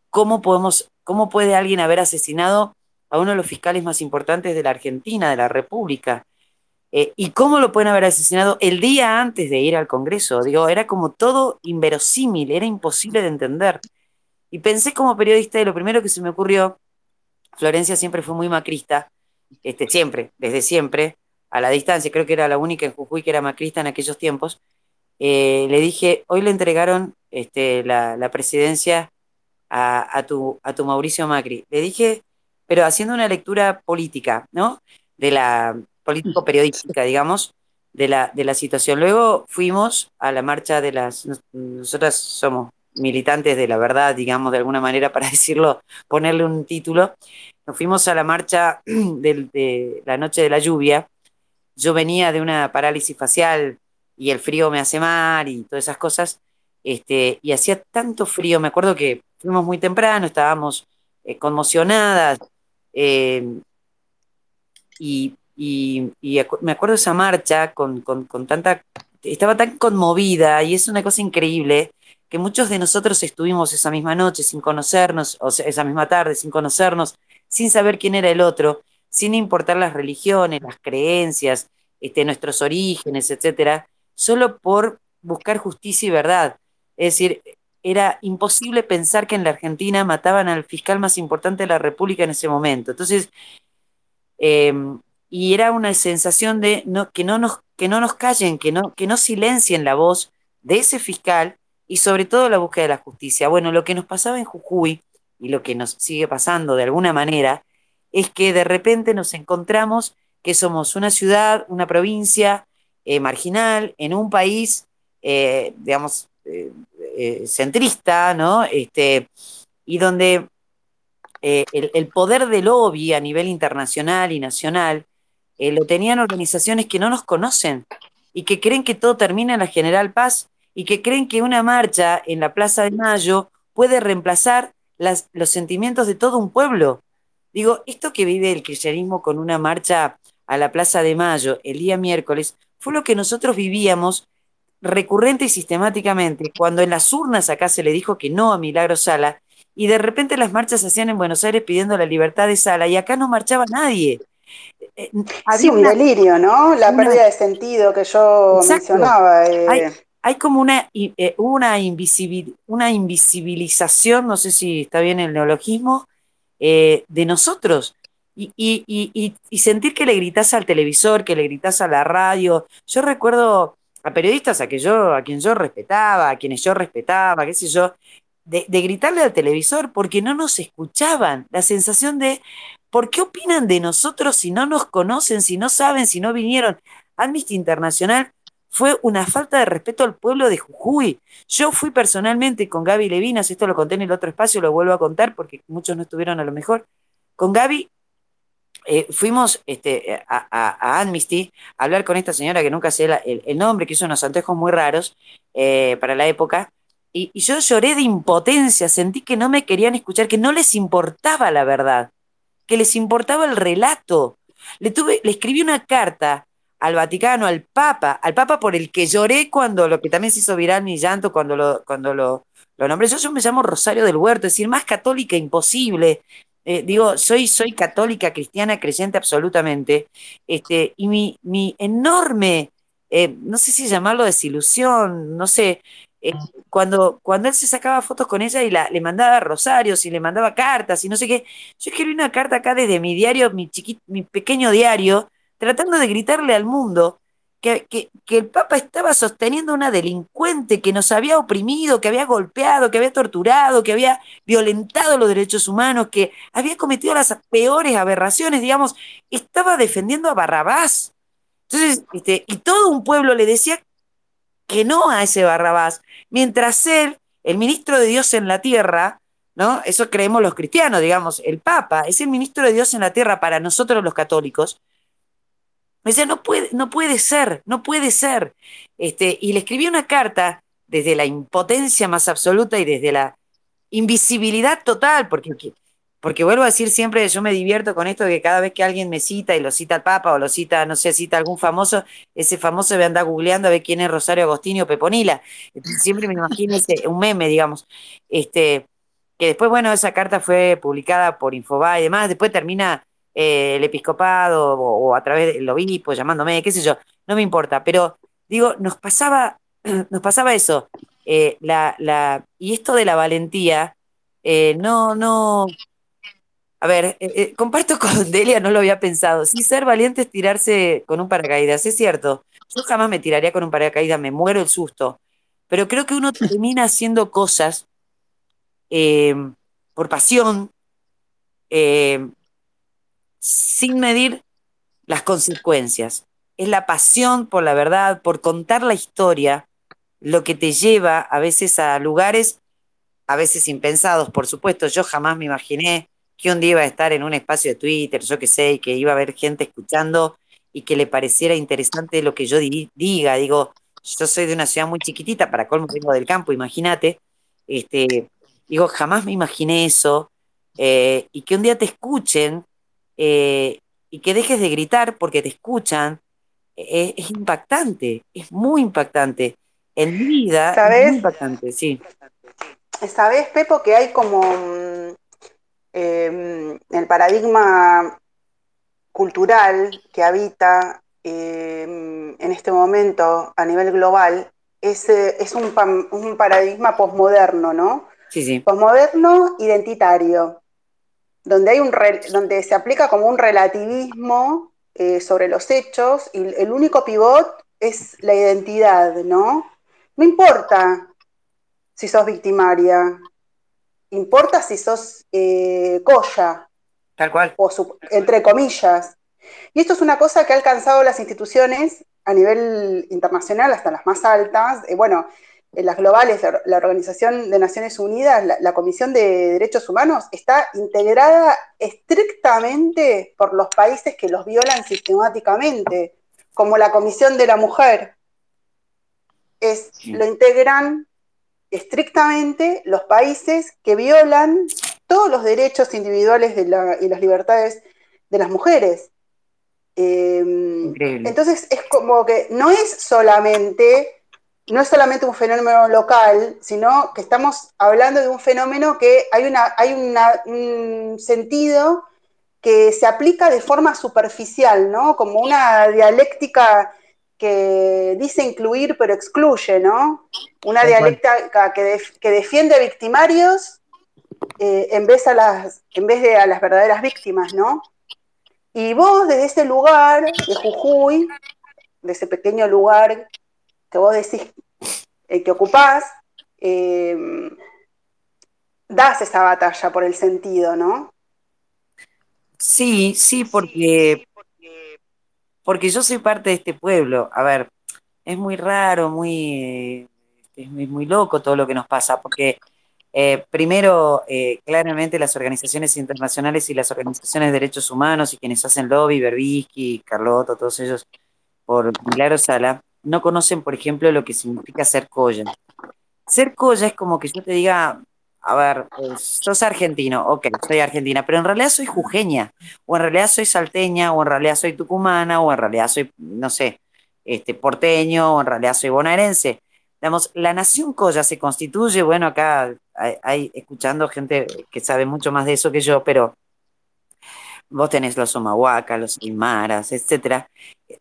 ¿Cómo, podemos, ¿Cómo puede alguien haber asesinado a uno de los fiscales más importantes de la Argentina, de la República? Eh, ¿Y cómo lo pueden haber asesinado el día antes de ir al Congreso? Digo, era como todo inverosímil, era imposible de entender. Y pensé como periodista y lo primero que se me ocurrió, Florencia siempre fue muy macrista, este, siempre, desde siempre, a la distancia, creo que era la única en Jujuy que era macrista en aquellos tiempos, eh, le dije, hoy le entregaron este, la, presidencia a, tu, a tu Mauricio Macri. Le dije, pero haciendo una lectura política, ¿no? De la político-periodística, digamos, de la, de la situación. Luego fuimos a la marcha de las, nosotras somos militantes de la verdad, digamos, de alguna manera, para decirlo, ponerle un título, nos fuimos a la marcha de, la noche de la lluvia. Yo venía de una parálisis facial y el frío me hace mal y todas esas cosas. Este, y hacía tanto frío, me acuerdo que fuimos muy temprano, estábamos eh, conmocionadas. Eh, y, me acuerdo esa marcha con, con, tanta. Estaba tan conmovida y es una cosa increíble que muchos de nosotros estuvimos esa misma noche sin conocernos, o esa misma tarde sin conocernos, sin saber quién era el otro, sin importar las religiones, las creencias, este, nuestros orígenes, etcétera, solo por buscar justicia y verdad. Es decir, era imposible pensar que en la Argentina mataban al fiscal más importante de la República en ese momento. Entonces, em, y era una sensación de que, no nos, que no nos callen, que no, que no silencien la voz de ese fiscal y sobre todo la búsqueda de la justicia. Bueno, lo que nos pasaba en Jujuy y lo que nos sigue pasando de alguna manera, es que de repente nos encontramos que somos una ciudad, una provincia eh, marginal, en un país, eh, digamos, eh, centrista, ¿no? Este, y donde el, el, poder del lobby a nivel internacional y nacional lo tenían organizaciones que no nos conocen y que creen que todo termina en la General Paz y que creen que una marcha en la Plaza de Mayo puede reemplazar los sentimientos de todo un pueblo. Digo, esto que vive el kirchnerismo con una marcha a la Plaza de Mayo el día miércoles fue lo que nosotros vivíamos recurrente y sistemáticamente cuando en las urnas acá se le dijo que no a Milagro Sala y de repente las marchas se hacían en Buenos Aires pidiendo la libertad de Sala y acá no marchaba nadie. Eh, sí, un delirio, ¿no? La pérdida de sentido que yo mencionaba. Eh hay como una, eh, una, invisibilización, no sé si está bien el neologismo, eh, de nosotros. Y, sentir que le gritas al televisor, que le gritas a la radio. Yo recuerdo a periodistas a, que yo, a quien yo respetaba, a quienes yo respetaba, qué sé yo, de, de gritarle al televisor porque no nos escuchaban. La sensación de, ¿por qué opinan de nosotros si no nos conocen, si no saben, si no vinieron? Amnesty Internacional fue una falta de respeto al pueblo de Jujuy. Yo fui personalmente con Gaby Levinas, esto lo conté en el otro espacio, lo vuelvo a contar porque muchos no estuvieron a lo mejor. Con Gaby eh, fuimos este, a, Amnesty a hablar con esta señora que nunca sé el, nombre, que hizo unos antejos muy raros eh, para la época. Y, y, yo lloré de impotencia, sentí que no me querían escuchar, que no les importaba la verdad, que les importaba el relato. Le, tuve, le escribí una carta al Vaticano, al Papa, al Papa por el que lloré cuando lo que también se hizo viral mi llanto cuando lo, cuando lo, lo nombré. Yo, yo me llamo Rosario del Huerto, es decir, más católica imposible. Eh, digo, soy, soy católica, cristiana, creyente absolutamente. Este, y mi, mi enorme eh, no sé si llamarlo desilusión, no sé, eh, cuando, cuando él se sacaba fotos con ella y la, le mandaba rosarios y le mandaba cartas y no sé qué, yo escribí una carta acá desde mi diario, mi, chiquito, mi pequeño diario, tratando de gritarle al mundo que, que, el Papa estaba sosteniendo a una delincuente que nos había oprimido, que había golpeado, que había torturado, que había violentado los derechos humanos, que había cometido las peores aberraciones, digamos, estaba defendiendo a Barrabás. Entonces, este, y todo un pueblo le decía que no a ese Barrabás, mientras él, el ministro de Dios en la tierra, ¿no? Eso creemos los cristianos, digamos, el Papa es el ministro de Dios en la tierra para nosotros los católicos. Me decía, no puede, no puede ser, no puede ser. Este, y le escribí una carta desde la impotencia más absoluta y desde la invisibilidad total, porque porque vuelvo a decir siempre, yo me divierto con esto de que cada vez que alguien me cita y lo cita al Papa o lo cita, no sé, cita algún famoso, ese famoso me anda googleando a ver quién es Rosario Agostini o Peponila. siempre me imagino ese, un meme, digamos. Este, que después, bueno, esa carta fue publicada por Infobae y demás, después termina eh, el episcopado o, a través del obispo llamándome, qué sé yo, no me importa, pero digo, nos pasaba, nos pasaba eso. Eh, la, la, y esto de la valentía, eh, no, no, a ver, comparto con Delia, no lo había pensado. Sí, ser valiente es tirarse con un paracaídas, es cierto. Yo jamás me tiraría con un paracaídas, me muero el susto. Pero creo que uno termina haciendo cosas por pasión, sin medir las consecuencias. Es la pasión por la verdad, por contar la historia, lo que te lleva a veces a lugares, a veces impensados, por supuesto. Yo jamás me imaginé que un día iba a estar en un espacio de Twitter, yo qué sé, y que iba a haber gente escuchando y que le pareciera interesante lo que yo diga. Digo, yo soy de una ciudad muy chiquitita, para colmo vengo del campo, imagínate. Este, digo, jamás me imaginé eso. Eh, y que un día te escuchen eh, y que dejes de gritar porque te escuchan, eh, es impactante, es muy impactante. En mi vida es muy impactante, sí. ¿Sabes, Pepo, que hay como Em, el paradigma cultural que habita em, en este momento a nivel global es, es un, un, paradigma posmoderno, ¿no? Sí, sí. Posmoderno identitario, donde, hay un donde se aplica como un relativismo eh, sobre los hechos y el único pivot es la identidad, ¿no? No importa si sos victimaria, importa si sos eh, colla. Tal cual. O entre comillas. Y esto es una cosa que ha alcanzado las instituciones a nivel internacional, hasta las más altas. Eh, bueno, en las globales, la, Organización de Naciones Unidas, la, Comisión de Derechos Humanos, está integrada estrictamente por los países que los violan sistemáticamente, como la Comisión de la Mujer. Es, Lo integran estrictamente los países que violan todos los derechos individuales de la, y las libertades de las mujeres. Em, entonces es como que no es solamente, no es solamente un fenómeno local, sino que estamos hablando de un fenómeno que hay, una, hay un sentido que se aplica de forma superficial, ¿no? Como una dialéctica que dice incluir pero excluye, ¿no? Una dialéctica que, que, defiende a victimarios eh, en, vez a las, en vez de a las verdaderas víctimas, ¿no? Y vos desde ese lugar de Jujuy, de ese pequeño lugar que vos decís eh, que ocupás, eh, das esa batalla por el sentido, ¿no? Sí, sí, porque porque yo soy parte de este pueblo. A ver, es muy raro, muy, es muy, loco todo lo que nos pasa, porque eh, primero, eh, claramente las organizaciones internacionales y las organizaciones de derechos humanos y quienes hacen lobby, Berbisky, Carlotto, todos ellos, por Milagro Sala, no conocen, por ejemplo, lo que significa ser colla. Ser colla es como que yo te diga, a ver, pues, sos argentino, ok, soy argentina, pero en realidad soy jujeña, o en realidad soy salteña, o en realidad soy tucumana, o en realidad soy, no sé, este, porteño, o en realidad soy bonaerense. Digamos, la nación Coya se constituye, bueno, acá hay, escuchando gente que sabe mucho más de eso que yo, pero vos tenés los Omahuacas, los Aymaras, etcétera.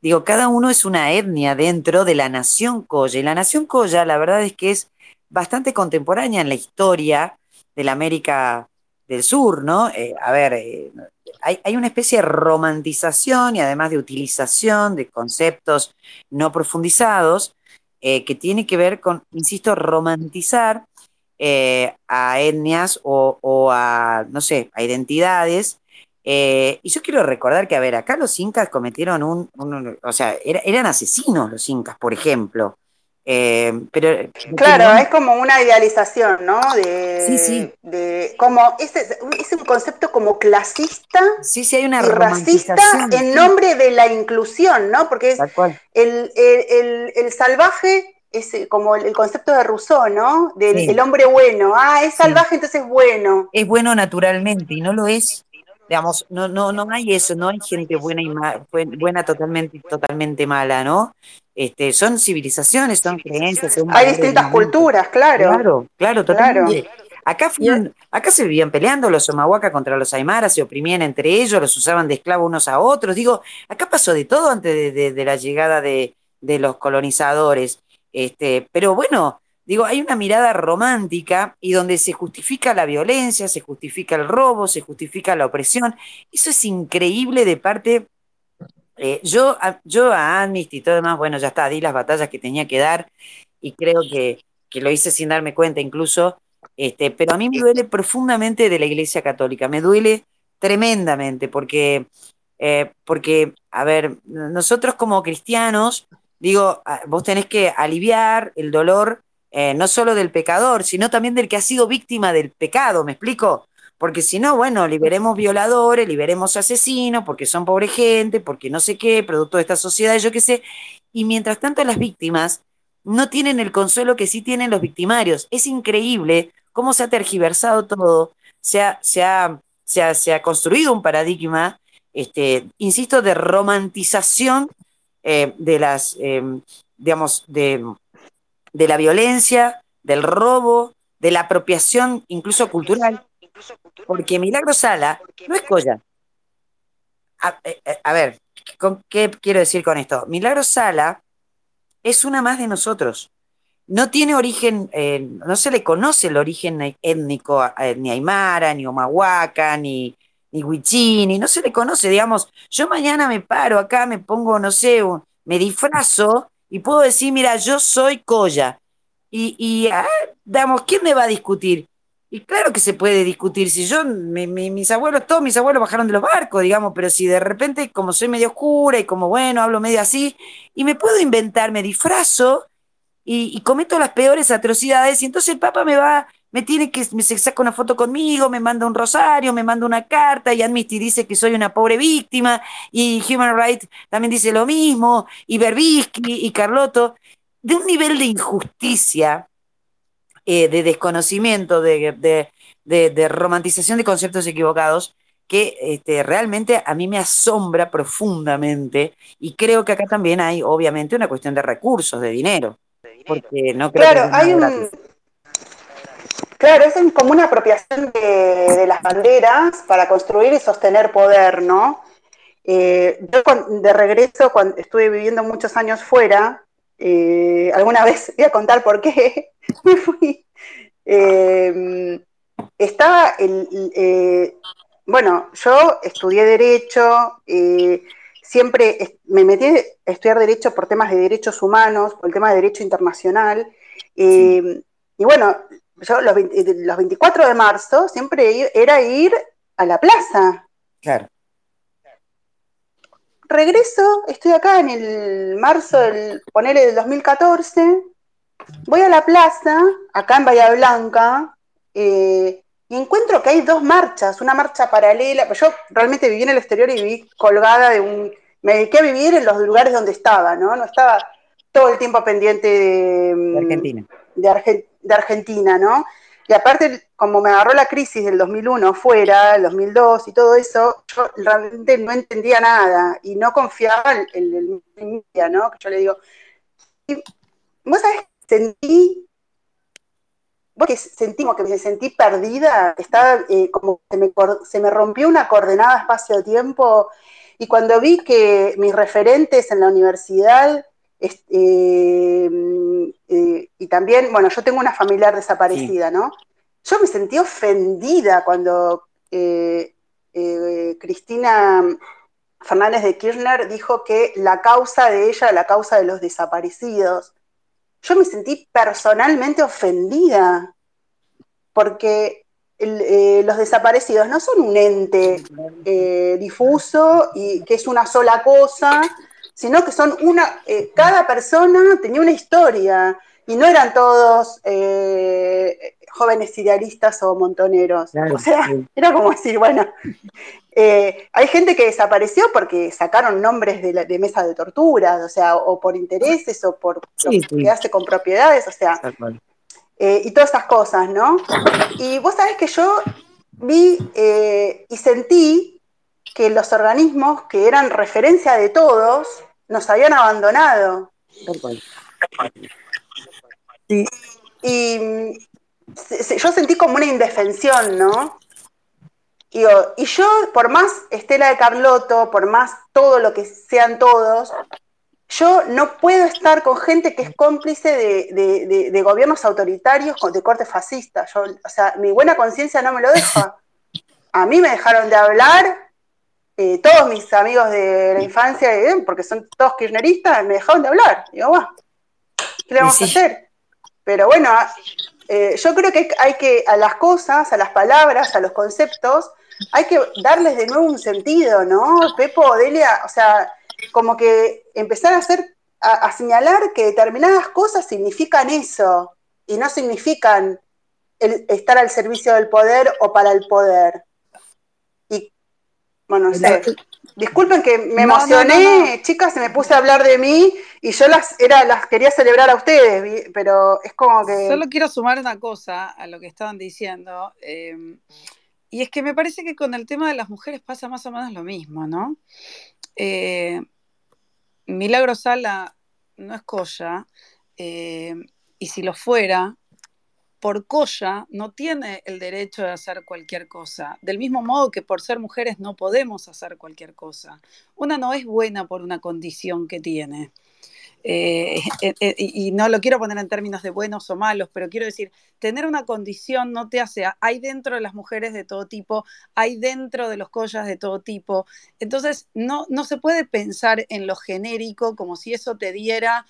Digo, cada uno es una etnia dentro de la nación Coya. Y la nación Coya, la verdad es que es bastante contemporánea en la historia de la América del Sur, ¿no? Eh, a ver, eh, hay, hay, una especie de romantización y además de utilización de conceptos no profundizados eh, que tiene que ver con, insisto, romantizar a etnias o, o, a, no sé, a identidades eh, y yo quiero recordar que, a ver, acá los incas cometieron un, un o sea, era, eran asesinos los incas, por ejemplo. Eh, pero, claro, es como una idealización, ¿no? De, sí, sí. De, como, es, es un concepto como clasista sí, sí, hay una y racista en nombre de la inclusión, ¿no? Porque es el, el, el, salvaje es como el, concepto de Rousseau, ¿no? Del el hombre bueno. Ah, es salvaje, entonces es bueno. Es bueno naturalmente y no lo es digamos, no, no, no hay eso, no hay gente buena y buena totalmente totalmente mala, ¿no? Este, son civilizaciones, son creencias. hay distintas culturas, claro. Claro, claro, totalmente. Acá, acá se vivían peleando los Omahuacas contra los Aymaras, se oprimían entre ellos, los usaban de esclavos unos a otros. Digo, acá pasó de todo antes de, la llegada de, de, los colonizadores. Este, pero bueno, Digo, hay una mirada romántica y donde se justifica la violencia, se justifica el robo, se justifica la opresión. Eso es increíble de parte. Eh, yo, a, yo a Amnesty y todo demás, bueno, ya está, di las batallas que tenía que dar y creo que, que lo hice sin darme cuenta incluso. Este, pero a mí me duele profundamente de la Iglesia Católica, me duele tremendamente porque, eh, porque a ver, nosotros como cristianos, digo, vos tenés que aliviar el dolor eh, no solo del pecador, sino también del que ha sido víctima del pecado, ¿me explico? Porque si no, bueno, liberemos violadores, liberemos asesinos, porque son pobre gente, porque no sé qué, producto de esta sociedad, yo qué sé. Y mientras tanto las víctimas no tienen el consuelo que sí tienen los victimarios. Es increíble cómo se ha tergiversado todo, se ha, se ha, se ha, construido un paradigma, este, insisto, de romantización eh, de las, eh, digamos, de de la violencia, del robo, de la apropiación incluso cultural, porque Milagro Sala no es Coya. A, eh, eh, ver, ¿qué quiero decir con esto? Milagro Sala es una más de nosotros. No tiene origen, eh, no se le conoce el origen étnico ni Aymara, ni Omahuaca, ni, ni Huichini, no se le conoce, digamos, yo mañana me paro acá, me pongo, no sé, me disfrazo y puedo decir, mira, yo soy Coya. Y, y ah, digamos, ¿quién me va a discutir? Y claro que se puede discutir. Si yo, mis abuelos, todos mis abuelos bajaron de los barcos, digamos, pero si de repente, como soy medio oscura y como bueno, hablo medio así, y me puedo inventar, me disfrazo y, cometo las peores atrocidades, y entonces el Papa me va, me tiene que, me se saca una foto conmigo, me manda un rosario, me manda una carta, y Amnesty dice que soy una pobre víctima, y Human Rights también dice lo mismo, y Berbisky y Carlotto, de un nivel de injusticia, eh, de desconocimiento, de, de, romantización de conceptos equivocados, que este, realmente a mí me asombra profundamente, y creo que acá también hay, obviamente, una cuestión de recursos, de dinero. Porque no creo claro, hay un... Claro, es como una apropiación de, las banderas para construir y sostener poder, ¿no? Eh, yo de regreso, cuando estuve viviendo muchos años fuera, eh, alguna vez voy a contar por qué me fui. Eh, estaba el, bueno, yo estudié Derecho, siempre me metí a estudiar Derecho por temas de derechos humanos, por el tema de Derecho Internacional. y bueno, yo los, 24 de marzo siempre era ir a la plaza. Claro. Regreso, estoy acá en el marzo del, ponele del 2014, voy a la plaza, acá en Bahía Blanca, eh, y encuentro que hay dos marchas, una marcha paralela, pues yo realmente viví en el exterior y viví colgada de un, me dediqué a vivir en los lugares donde estaba, ¿no? No estaba todo el tiempo pendiente de, Argentina. De, de Argentina, ¿no? Y aparte, como me agarró la crisis del 2001 fuera, el 2002 y todo eso, yo realmente no entendía nada y no confiaba en el media, ¿no? Que yo le digo, vos sabés, sentí vos que sentimos que me sentí perdida, estaba eh, como se me, se me rompió una coordenada espacio-tiempo y cuando vi que mis referentes en la universidad eh, eh, y también, bueno, yo tengo una familiar desaparecida, ¿no? Yo me sentí ofendida cuando Cristina Fernández de Kirchner dijo que la causa de ella, la causa de los desaparecidos, yo me sentí personalmente ofendida, porque eh, los desaparecidos no son un ente eh, difuso y que es una sola cosa, sino que son una, eh, cada persona tenía una historia y no eran todos jóvenes idealistas o montoneros. o sea, era como decir, bueno, eh, hay gente que desapareció porque sacaron nombres de, mesa de tortura, o sea, o por intereses, o por quedarse con propiedades, o sea, eh, y todas esas cosas, ¿no? Y vos sabés que yo vi eh, y sentí que los organismos que eran referencia de todos nos habían abandonado. Y, y yo sentí como una indefensión, ¿no? Y, yo, por más Estela de Carlotto, por más todo lo que sean todos, yo no puedo estar con gente que es cómplice de, gobiernos autoritarios de corte fascista. Yo, o sea, mi buena conciencia no me lo deja. A mí me dejaron de hablar, eh, todos mis amigos de la infancia, eh, porque son todos kirchneristas, me dejaron de hablar. Digo, va, ¿qué le vamos a hacer? Pero bueno, eh, yo creo que hay que a las cosas, a las palabras, a los conceptos, hay que darles de nuevo un sentido, ¿no? Pepo, Delia, o sea, como que empezar a hacer, a, señalar que determinadas cosas significan eso y no significan estar al servicio del poder o para el poder. Bueno, no sé. Disculpen que me emocioné, chicas, se me puse a hablar de mí y yo las era las quería celebrar a ustedes, pero es como que. Solo quiero sumar una cosa a lo que estaban diciendo. Eh, y es que me parece que con el tema de las mujeres pasa más o menos lo mismo, ¿no? Eh, Milagro Sala no es Coya, eh, y si lo fuera, por Coya no tiene el derecho de hacer cualquier cosa. Del mismo modo que por ser mujeres no podemos hacer cualquier cosa. Una no es buena por una condición que tiene. Eh, eh, eh, y no lo quiero poner en términos de buenos o malos, pero quiero decir, tener una condición no te hace, hay dentro de las mujeres de todo tipo, hay dentro de los collas de todo tipo, entonces no, no se puede pensar en lo genérico como si eso te diera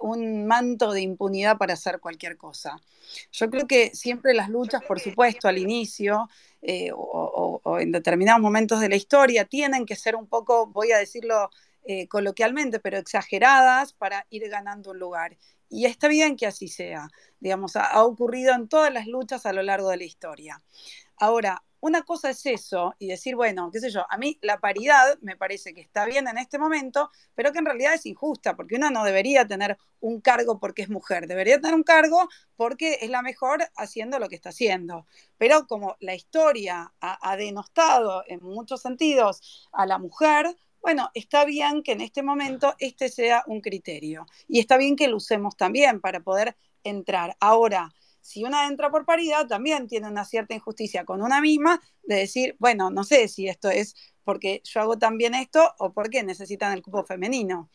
un manto de impunidad para hacer cualquier cosa. Yo creo que siempre las luchas, por supuesto, al inicio o, o en determinados momentos de la historia, tienen que ser un poco, voy a decirlo, eh, coloquialmente, pero exageradas para ir ganando un lugar. Y está bien que así sea. Digamos, ha, ocurrido en todas las luchas a lo largo de la historia. Ahora, una cosa es eso y decir, bueno, qué sé yo, a mí la paridad me parece que está bien en este momento, pero que en realidad es injusta, porque una no debería tener un cargo porque es mujer, debería tener un cargo porque es la mejor haciendo lo que está haciendo. Pero como la historia ha, denostado en muchos sentidos a la mujer, bueno, está bien que en este momento este sea un criterio y está bien que lo usemos también para poder entrar. Ahora, si una entra por paridad, también tiene una cierta injusticia con una misma de decir, bueno, no sé si esto es porque yo hago también esto o porque necesitan el cupo femenino.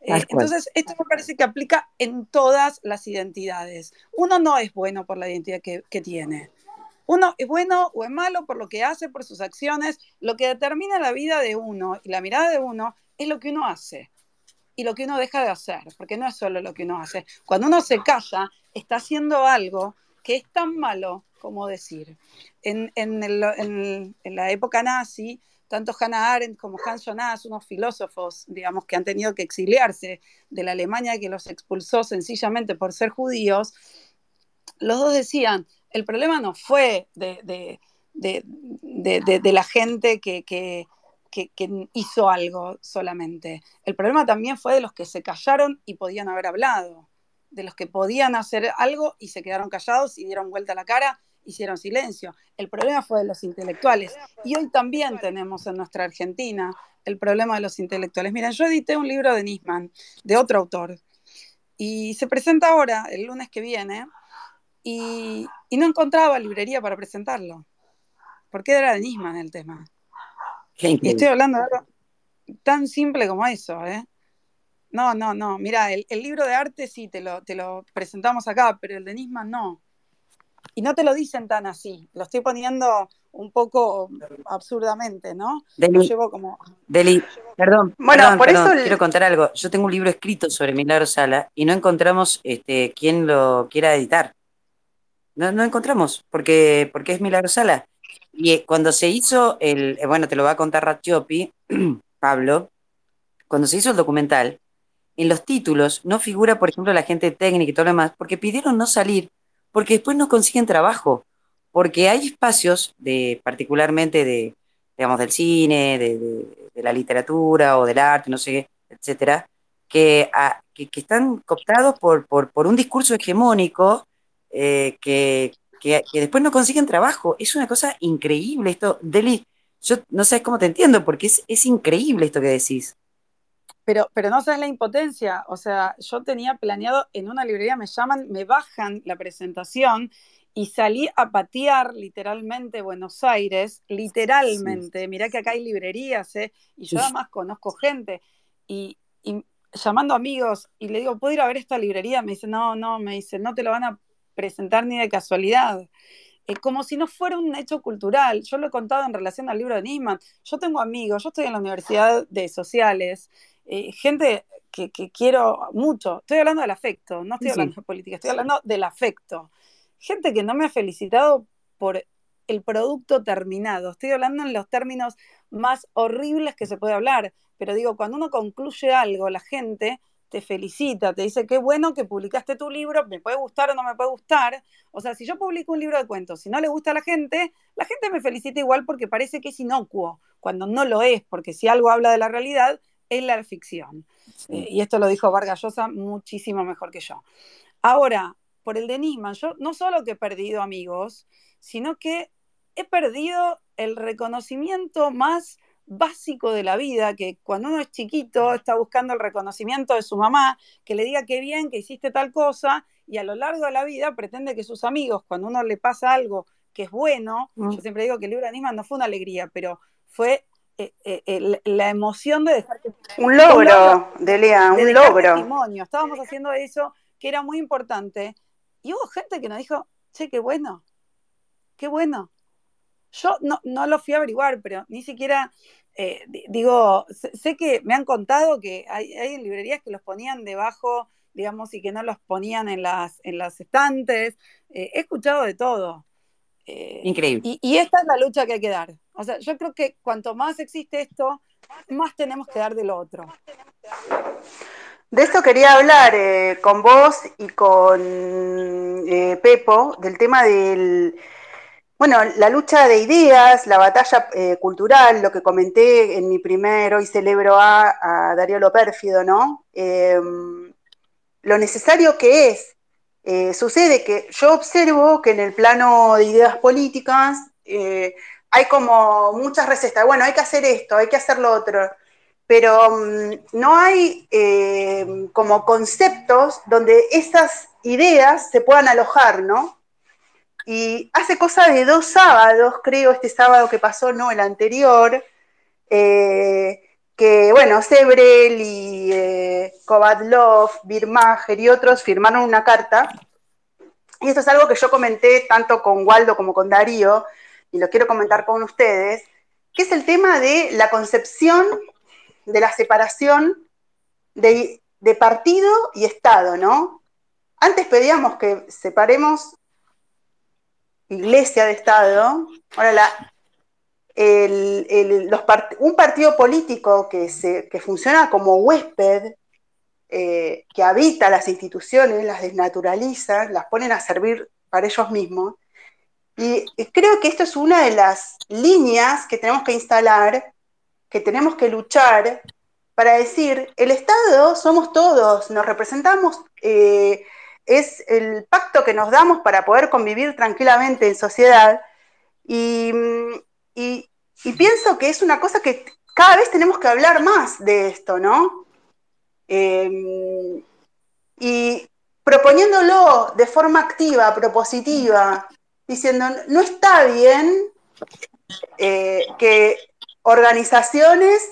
Eh, entonces, esto me parece que aplica en todas las identidades. Uno no es bueno por la identidad que, que tiene. Uno es bueno o es malo por lo que hace, por sus acciones. Lo que determina la vida de uno y la mirada de uno es lo que uno hace y lo que uno deja de hacer, porque no es solo lo que uno hace. Cuando uno se calla, está haciendo algo que es tan malo como decir. En, la época nazi, tanto Hannah Arendt como Hans Jonas, unos filósofos, digamos, que han tenido que exiliarse de la Alemania que los expulsó sencillamente por ser judíos, los dos decían, el problema no fue de, la gente que, hizo algo solamente. El problema también fue de los que se callaron y podían haber hablado, de los que podían hacer algo y se quedaron callados y dieron vuelta la cara, hicieron silencio. El problema fue de los intelectuales. Y hoy también tenemos en nuestra Argentina el problema de los intelectuales. Miren, yo edité un libro de Nisman, de otro autor, y se presenta ahora, el lunes que viene, y, no encontraba librería para presentarlo, porque era de Nisman el tema. Y estoy hablando de algo tan simple como eso, ¿eh? No, no, no. Mira, el, libro de arte sí te lo, te lo presentamos acá, pero el de Nisman no. Y no te lo dicen tan así. Lo estoy poniendo un poco absurdamente, ¿no? Deli, lo llevo como. Deli, perdón. Bueno, por eso. Quiero contar algo. Yo tengo un libro escrito sobre Milagro Sala y no encontramos este, quién lo quiera editar. No, no encontramos, porque, porque es Milagro Sala. Y eh, cuando se hizo el. Eh, bueno, te lo va a contar Ratiopi, Pablo. Cuando se hizo el documental, en los títulos no figura, por ejemplo, la gente técnica y todo lo demás, porque pidieron no salir, porque después no consiguen trabajo, porque hay espacios de, particularmente de, digamos, del cine, de, la literatura o del arte, no sé etcétera, que, que, están cooptados por, un discurso hegemónico eh, que, después no consiguen trabajo. Es una cosa increíble esto. Deli, yo no sé cómo te entiendo, porque es increíble esto que decís. Pero, pero no sabes la impotencia. O sea, yo tenía planeado en una librería, me llaman, me bajan la presentación y salí a patear literalmente Buenos Aires, literalmente. Mirá que acá hay librerías, ¿eh? Y yo además conozco gente. Y, llamando amigos y le digo, ¿puedo ir a ver esta librería? Me dice, no, no, me dice, no te lo van a presentar ni de casualidad. Eh, como si no fuera un hecho cultural. Yo lo he contado en relación al libro de Nisman. Yo tengo amigos, yo estoy en la Universidad de Sociales, eh, gente que, quiero mucho. Estoy hablando del afecto, no estoy hablando de política, estoy hablando del afecto. Gente que no me ha felicitado por el producto terminado. Estoy hablando en los términos más horribles que se puede hablar, pero digo, cuando uno concluye algo, la gente te felicita, te dice qué bueno que publicaste tu libro, me puede gustar o no me puede gustar. O sea, si yo publico un libro de cuentos, si no le gusta a la gente, la gente me felicita igual porque parece que es inocuo, cuando no lo es, porque si algo habla de la realidad, es la ficción. Eh, y esto lo dijo Vargas Llosa muchísimo mejor que yo. Ahora, por el de Nisman, yo no solo que he perdido amigos, sino que he perdido el reconocimiento más básico de la vida, que cuando uno es chiquito está buscando el reconocimiento de su mamá, que le diga qué bien que hiciste tal cosa, y a lo largo de la vida pretende que sus amigos, cuando uno le pasa algo que es bueno, mm. yo siempre digo que el libro de Nisman no fue una alegría, pero fue eh, eh, la emoción de dejar un logro, Delia, un logro. Testimonio. Estábamos haciendo eso que era muy importante y hubo gente que nos dijo, che, qué bueno, qué bueno. Yo no, no lo fui a averiguar, pero ni siquiera, eh, digo, sé, que me han contado que hay, hay librerías que los ponían debajo, digamos, y que no los ponían en las, en las estantes. he escuchado de todo. Increíble. y, esta es la lucha que hay que dar. O sea, yo creo que cuanto más existe esto, más tenemos que dar del otro. De esto quería hablar eh, con vos y con eh, Pepo, del tema del, bueno, la lucha de ideas, la batalla eh, cultural, lo que comenté en mi primer Hoy Celebro a, a Darío Lopérfido, ¿no? lo necesario que es. sucede que yo observo que en el plano de ideas políticas, hay como muchas recetas, bueno, hay que hacer esto, hay que hacer lo otro, pero mm, no hay eh, como conceptos donde esas ideas se puedan alojar, ¿no? Y hace cosa de dos sábados, creo, este sábado que pasó, no el anterior, eh, que, bueno, Sebrel y eh, Kovadlov, Birmacher y otros firmaron una carta. Y esto es algo que yo comenté tanto con Waldo como con Darío, y lo quiero comentar con ustedes, que es el tema de la concepción de la separación de, partido y Estado, ¿no? Antes pedíamos que separemos iglesia de Estado, ahora la, un partido político que, se, funciona como huésped, eh, que habita las instituciones, las desnaturaliza, las ponen a servir para ellos mismos, y creo que esto es una de las líneas que tenemos que instalar, que tenemos que luchar para decir, el Estado somos todos, nos representamos, eh, es el pacto que nos damos para poder convivir tranquilamente en sociedad. Y, pienso que es una cosa que cada vez tenemos que hablar más de esto, ¿no? Eh, y proponiéndolo de forma activa, propositiva, diciendo, no está bien eh, que organizaciones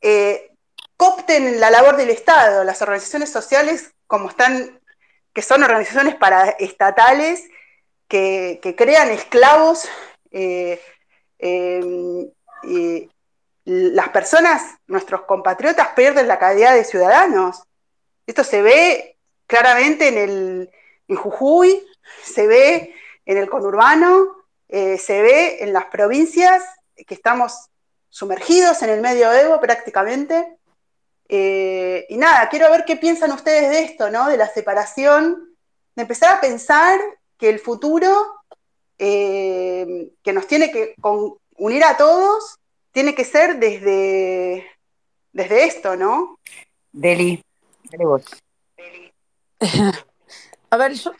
eh, copten la labor del Estado, las organizaciones sociales como están, que son organizaciones paraestatales, que, crean esclavos, eh, las personas, nuestros compatriotas, pierden la calidad de ciudadanos. Esto se ve claramente en, el, en Jujuy, se ve en el conurbano, eh, se ve en las provincias que estamos sumergidos en el medioevo prácticamente. Eh, y nada, quiero ver qué piensan ustedes de esto, ¿no? De la separación, de empezar a pensar que el futuro eh, que nos tiene que unir a todos tiene que ser desde, desde esto, ¿no? Deli, dale vos. A ver, yo,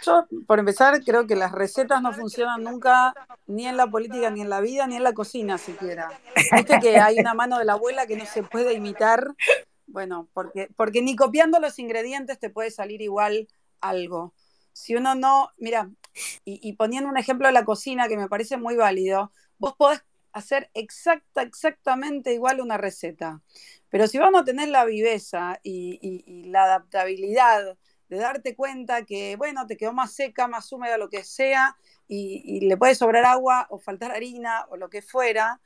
por empezar creo que las recetas no funcionan nunca ni en la política, ni en la vida, ni en la cocina siquiera. Viste que hay una mano de la abuela que no se puede imitar, bueno, porque, porque ni copiando los ingredientes te puede salir igual algo. Si uno no, mira, y, poniendo un ejemplo de la cocina que me parece muy válido, vos podés hacer exacta, exactamente igual una receta. Pero si vos no tenés la viveza y la adaptabilidad, de darte cuenta que, bueno, te quedó más seca, más húmeda, lo que sea, y, le puede sobrar agua o faltar harina o lo que fuera,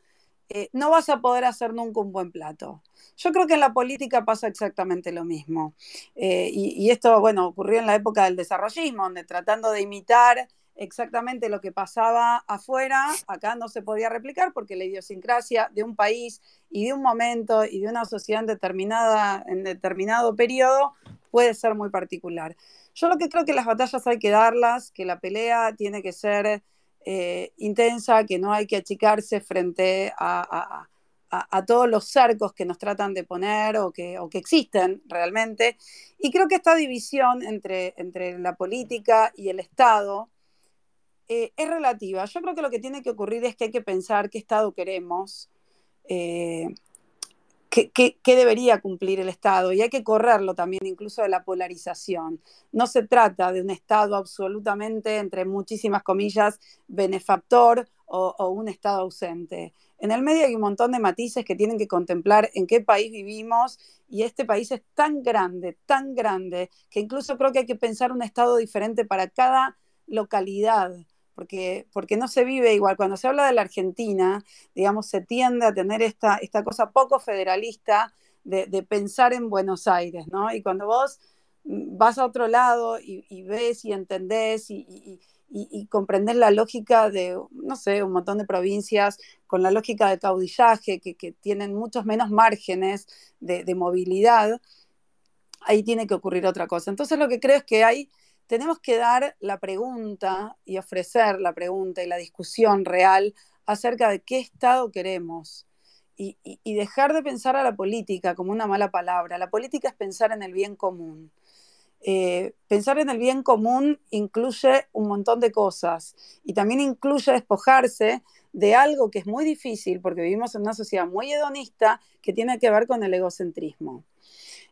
eh, no vas a poder hacer nunca un buen plato. Yo creo que en la política pasa exactamente lo mismo. Eh, y, y, esto, bueno, ocurrió en la época del desarrollismo, donde tratando de imitar exactamente lo que pasaba afuera, acá no se podía replicar porque la idiosincrasia de un país y de un momento y de una sociedad determinada, en determinado periodo puede ser muy particular. Yo lo que creo que las batallas hay que darlas, que la pelea tiene que ser eh, intensa, que no hay que achicarse frente a, todos los cercos que nos tratan de poner o que, o que existen realmente. Y creo que esta división entre, entre la política y el Estado, eh, es relativa. Yo creo que lo que tiene que ocurrir es que hay que pensar qué Estado queremos, eh, qué, debería cumplir el Estado y hay que correrlo también incluso de la polarización. No se trata de un Estado absolutamente, entre muchísimas comillas, benefactor o, o un Estado ausente. En el medio hay un montón de matices que tienen que contemplar en qué país vivimos y este país es tan grande, tan grande, que incluso creo que hay que pensar un Estado diferente para cada localidad porque, porque no se vive igual. Cuando se habla de la Argentina, digamos, se tiende a tener esta, esta cosa poco federalista de, pensar en Buenos Aires, ¿no? Y cuando vos vas a otro lado y, ves y entendés y, y, comprendés la lógica de, no sé, un montón de provincias con la lógica de caudillaje, que, que tienen muchos menos márgenes de, de movilidad, ahí tiene que ocurrir otra cosa. Entonces lo que creo es que hay tenemos que dar la pregunta y ofrecer la pregunta y la discusión real acerca de qué Estado queremos y, dejar de pensar a la política como una mala palabra. La política es pensar en el bien común. Eh, pensar en el bien común incluye un montón de cosas y también incluye despojarse de algo que es muy difícil porque vivimos en una sociedad muy hedonista que tiene que ver con el egocentrismo.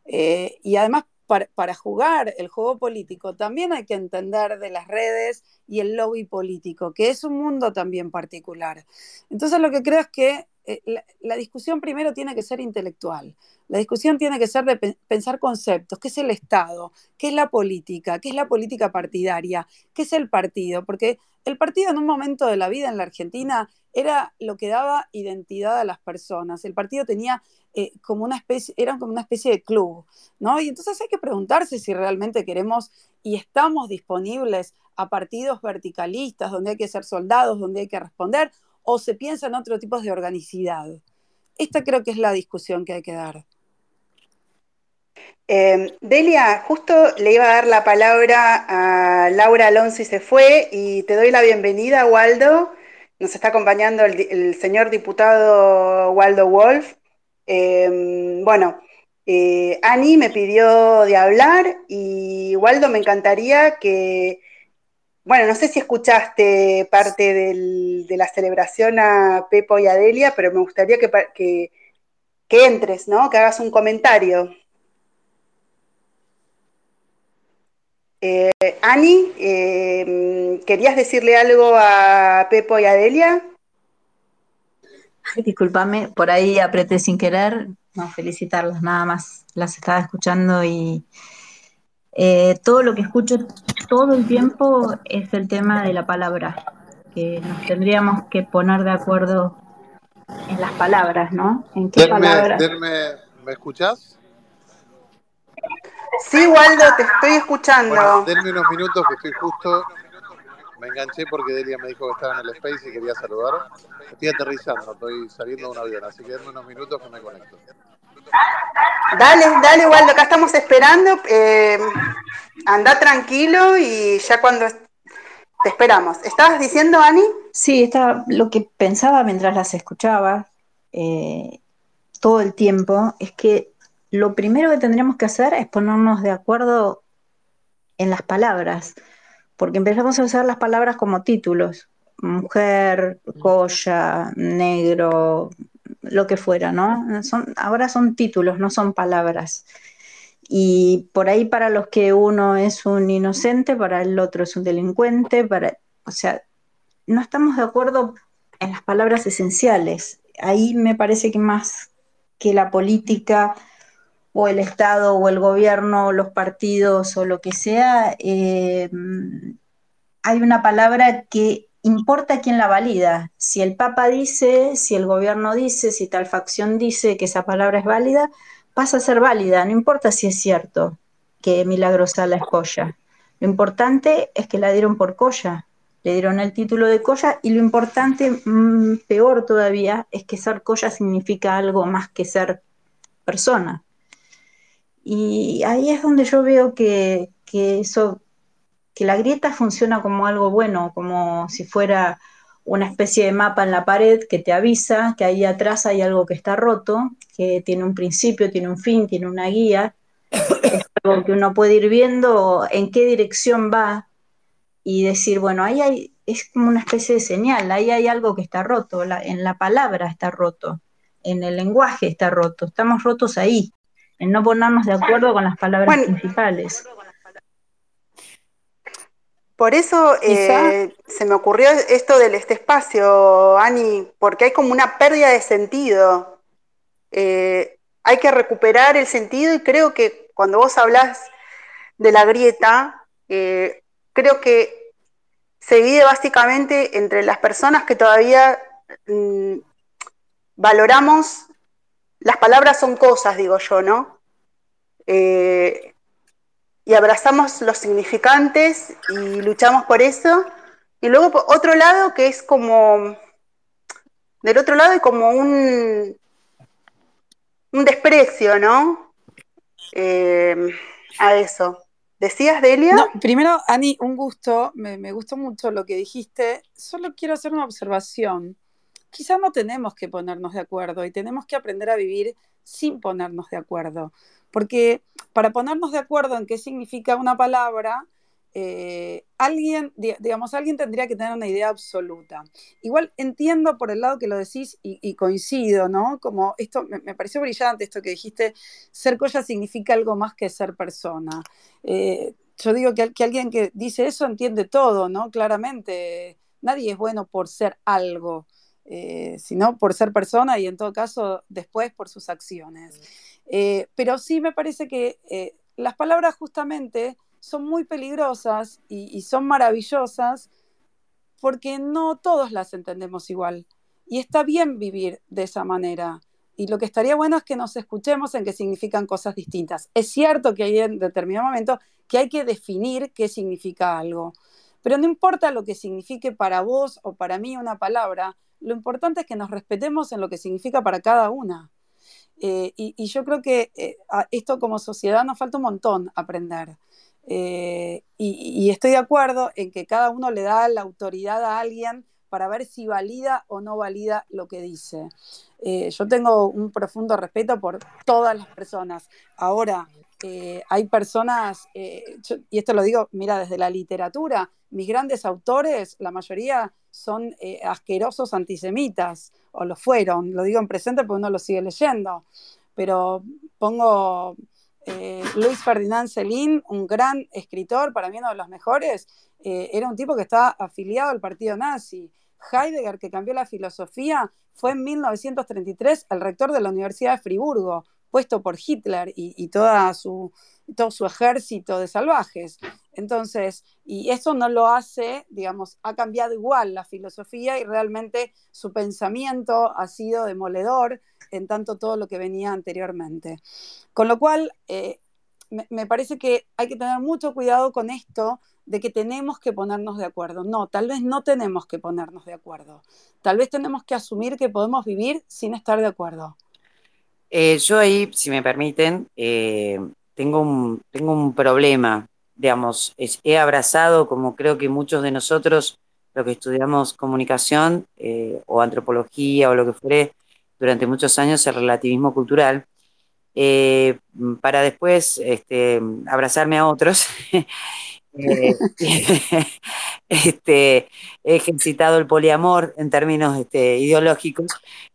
Eh, y además para, jugar el juego político también hay que entender de las redes y el lobby político, que es un mundo también particular. Entonces lo que creo es que eh, la, discusión primero tiene que ser intelectual. La discusión tiene que ser de pensar conceptos, qué es el Estado, qué es la política, qué es la política partidaria, qué es el partido, porque el partido en un momento de la vida en la Argentina era lo que daba identidad a las personas. El partido tenía eh, como una especie, eran como una especie de club, ¿no? Y entonces hay que preguntarse si realmente queremos y estamos disponibles a partidos verticalistas, donde hay que ser soldados, donde hay que responder, o se piensa en otro tipo de organicidad. Esta creo que es la discusión que hay que dar. Em, Delia, justo le iba a dar la palabra a Laura Alonso y se fue, y te doy la bienvenida, Waldo. Nos está acompañando el, el señor diputado Waldo Wolf. Em, bueno, eh, Ani me pidió de hablar y Waldo me encantaría que, bueno, no sé si escuchaste parte de la celebración a Pepo y a Delia, pero me gustaría que, que, entres, ¿no? Que hagas un comentario. Eh, Ani, eh, ¿querías decirle algo a Pepo y a Delia? Ay, discúlpame, por ahí apreté sin querer. No, felicitarlas, nada más. Las estaba escuchando y eh, todo lo que escucho todo el tiempo es el tema de la palabra, que nos tendríamos que poner de acuerdo en las palabras, ¿no? ¿En qué Denme, palabras? denme- ¿Me escuchás? Sí, Waldo, te estoy escuchando. Bueno, denme unos minutos que estoy justo. Me enganché porque Delia me dijo que estaba en el space y quería saludar. Estoy aterrizando, estoy saliendo de un avión, así que denme unos minutos que me conecto. Dale, dale, Waldo, acá estamos esperando. Eh, anda tranquilo y ya cuando te esperamos. ¿Estabas diciendo, Ani? Sí, está, lo que pensaba mientras las escuchaba eh, todo el tiempo es que lo primero que tendríamos que hacer es ponernos de acuerdo en las palabras, porque empezamos a usar las palabras como títulos, mujer, colla, negro, lo que fuera, ¿no? Son, ahora son títulos, no son palabras. Y por ahí para los que uno es un inocente, para el otro es un delincuente, para, o sea, no estamos de acuerdo en las palabras esenciales. Ahí me parece que más que la política o el Estado o el gobierno o los partidos o lo que sea, eh, hay una palabra que importa quién la valida. Si el Papa dice, si el gobierno dice, si tal facción dice que esa palabra es válida, pasa a ser válida, no importa si es cierto que Milagrosala es Coya. Lo importante es que la dieron por Coya, le dieron el título de Coya y lo importante, mm, peor todavía, es que ser Coya significa algo más que ser persona. Y ahí es donde yo veo que, que eso, que la grieta funciona como algo bueno, como si fuera una especie de mapa en la pared que te avisa que ahí atrás hay algo que está roto, que tiene un principio, tiene un fin, tiene una guía. Es algo que uno puede ir viendo en qué dirección va y decir, bueno, ahí hay, es como una especie de señal, ahí hay algo que está roto, en la palabra está roto, en el lenguaje está roto, estamos rotos ahí, en no ponernos de acuerdo con las palabras Bueno. principales. Por eso eh, se me ocurrió esto del este espacio, Ani, porque hay como una pérdida de sentido. Eh, hay que recuperar el sentido y creo que cuando vos hablas de la grieta, eh, creo que se divide básicamente entre las personas que todavía mm, valoramos, las palabras son cosas, digo yo, ¿no? Eh, y abrazamos los significantes y luchamos por eso. Y luego por otro lado que es como, del otro lado hay como un, un desprecio, ¿no? Eh, a eso. ¿Decías, Delia? No, primero, Ani, un gusto, me, me gustó mucho lo que dijiste. Solo quiero hacer una observación. Quizás no tenemos que ponernos de acuerdo y tenemos que aprender a vivir sin ponernos de acuerdo. Porque para ponernos de acuerdo en qué significa una palabra, eh, alguien, di- digamos, alguien tendría que tener una idea absoluta. Igual entiendo por el lado que lo decís y, coincido, ¿no? Como esto, me, pareció brillante esto que dijiste, ser colla significa algo más que ser persona. Eh, yo digo que, que alguien que dice eso entiende todo, ¿no? Claramente, nadie es bueno por ser algo, eh, sino por ser persona y en todo caso después por sus acciones. Eh, pero sí me parece que eh, las palabras justamente son muy peligrosas y, y son maravillosas porque no todos las entendemos igual. Y está bien vivir de esa manera. Y lo que estaría bueno es que nos escuchemos en qué significan cosas distintas. Es cierto que hay en determinado momento que hay que definir qué significa algo. Pero no importa lo que signifique para vos o para mí una palabra, lo importante es que nos respetemos en lo que significa para cada una. Eh, y, yo creo que eh, esto como sociedad nos falta un montón aprender. Eh, y, estoy de acuerdo en que cada uno le da la autoridad a alguien para ver si valida o no valida lo que dice. Eh, yo tengo un profundo respeto por todas las personas. Ahora, hay personas, y esto lo digo, mira, desde la literatura, mis grandes autores, la mayoría son eh, asquerosos antisemitas, o lo fueron, lo digo en presente porque uno lo sigue leyendo, pero pongo eh, Luis Ferdinand Celín, un gran escritor, para mí uno de los mejores, eh, era un tipo que estaba afiliado al partido nazi. Heidegger, que cambió la filosofía, fue en 1933 el rector de la Universidad de Friburgo, puesto por Hitler y, toda su, todo su ejército de salvajes. Entonces, y eso no lo hace, digamos, ha cambiado igual la filosofía y realmente su pensamiento ha sido demoledor en tanto todo lo que venía anteriormente. Con lo cual, eh, me, parece que hay que tener mucho cuidado con esto de que tenemos que ponernos de acuerdo. No, tal vez no tenemos que ponernos de acuerdo. Tal vez tenemos que asumir que podemos vivir sin estar de acuerdo. Eh, yo ahí, si me permiten, eh, tengo, un, tengo un problema. Digamos, he abrazado, como creo que muchos de nosotros, lo que estudiamos comunicación o antropología o lo que fuere, durante muchos años el relativismo cultural, eh, para después este, abrazarme a otros. Eh, este, he ejercitado el poliamor en términos este, ideológicos.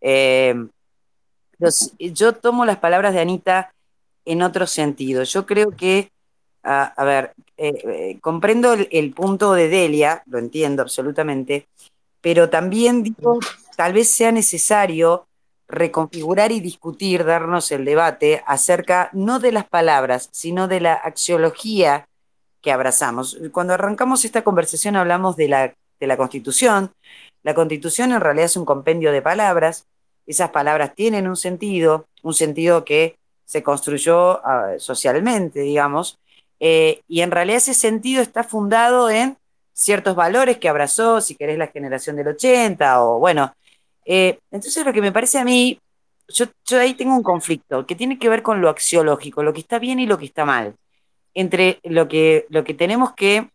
Eh, yo tomo las palabras de Anita en otro sentido. Yo creo que, a, ver, comprendo el, el, punto de Delia, lo entiendo absolutamente, pero también digo, tal vez sea necesario reconfigurar y discutir, darnos el debate acerca no de las palabras, sino de la axiología que abrazamos. Cuando arrancamos esta conversación hablamos de la, de la Constitución. La Constitución en realidad es un compendio de palabras. Esas palabras tienen un sentido, un sentido que se construyó ah, socialmente, digamos, eh, y en realidad ese sentido está fundado en ciertos valores que abrazó, si querés, la generación del 80, o bueno, eh, entonces lo que me parece a mí, yo, ahí tengo un conflicto que tiene que ver con lo axiológico, lo que está bien y lo que está mal, entre lo que, lo que tenemos que,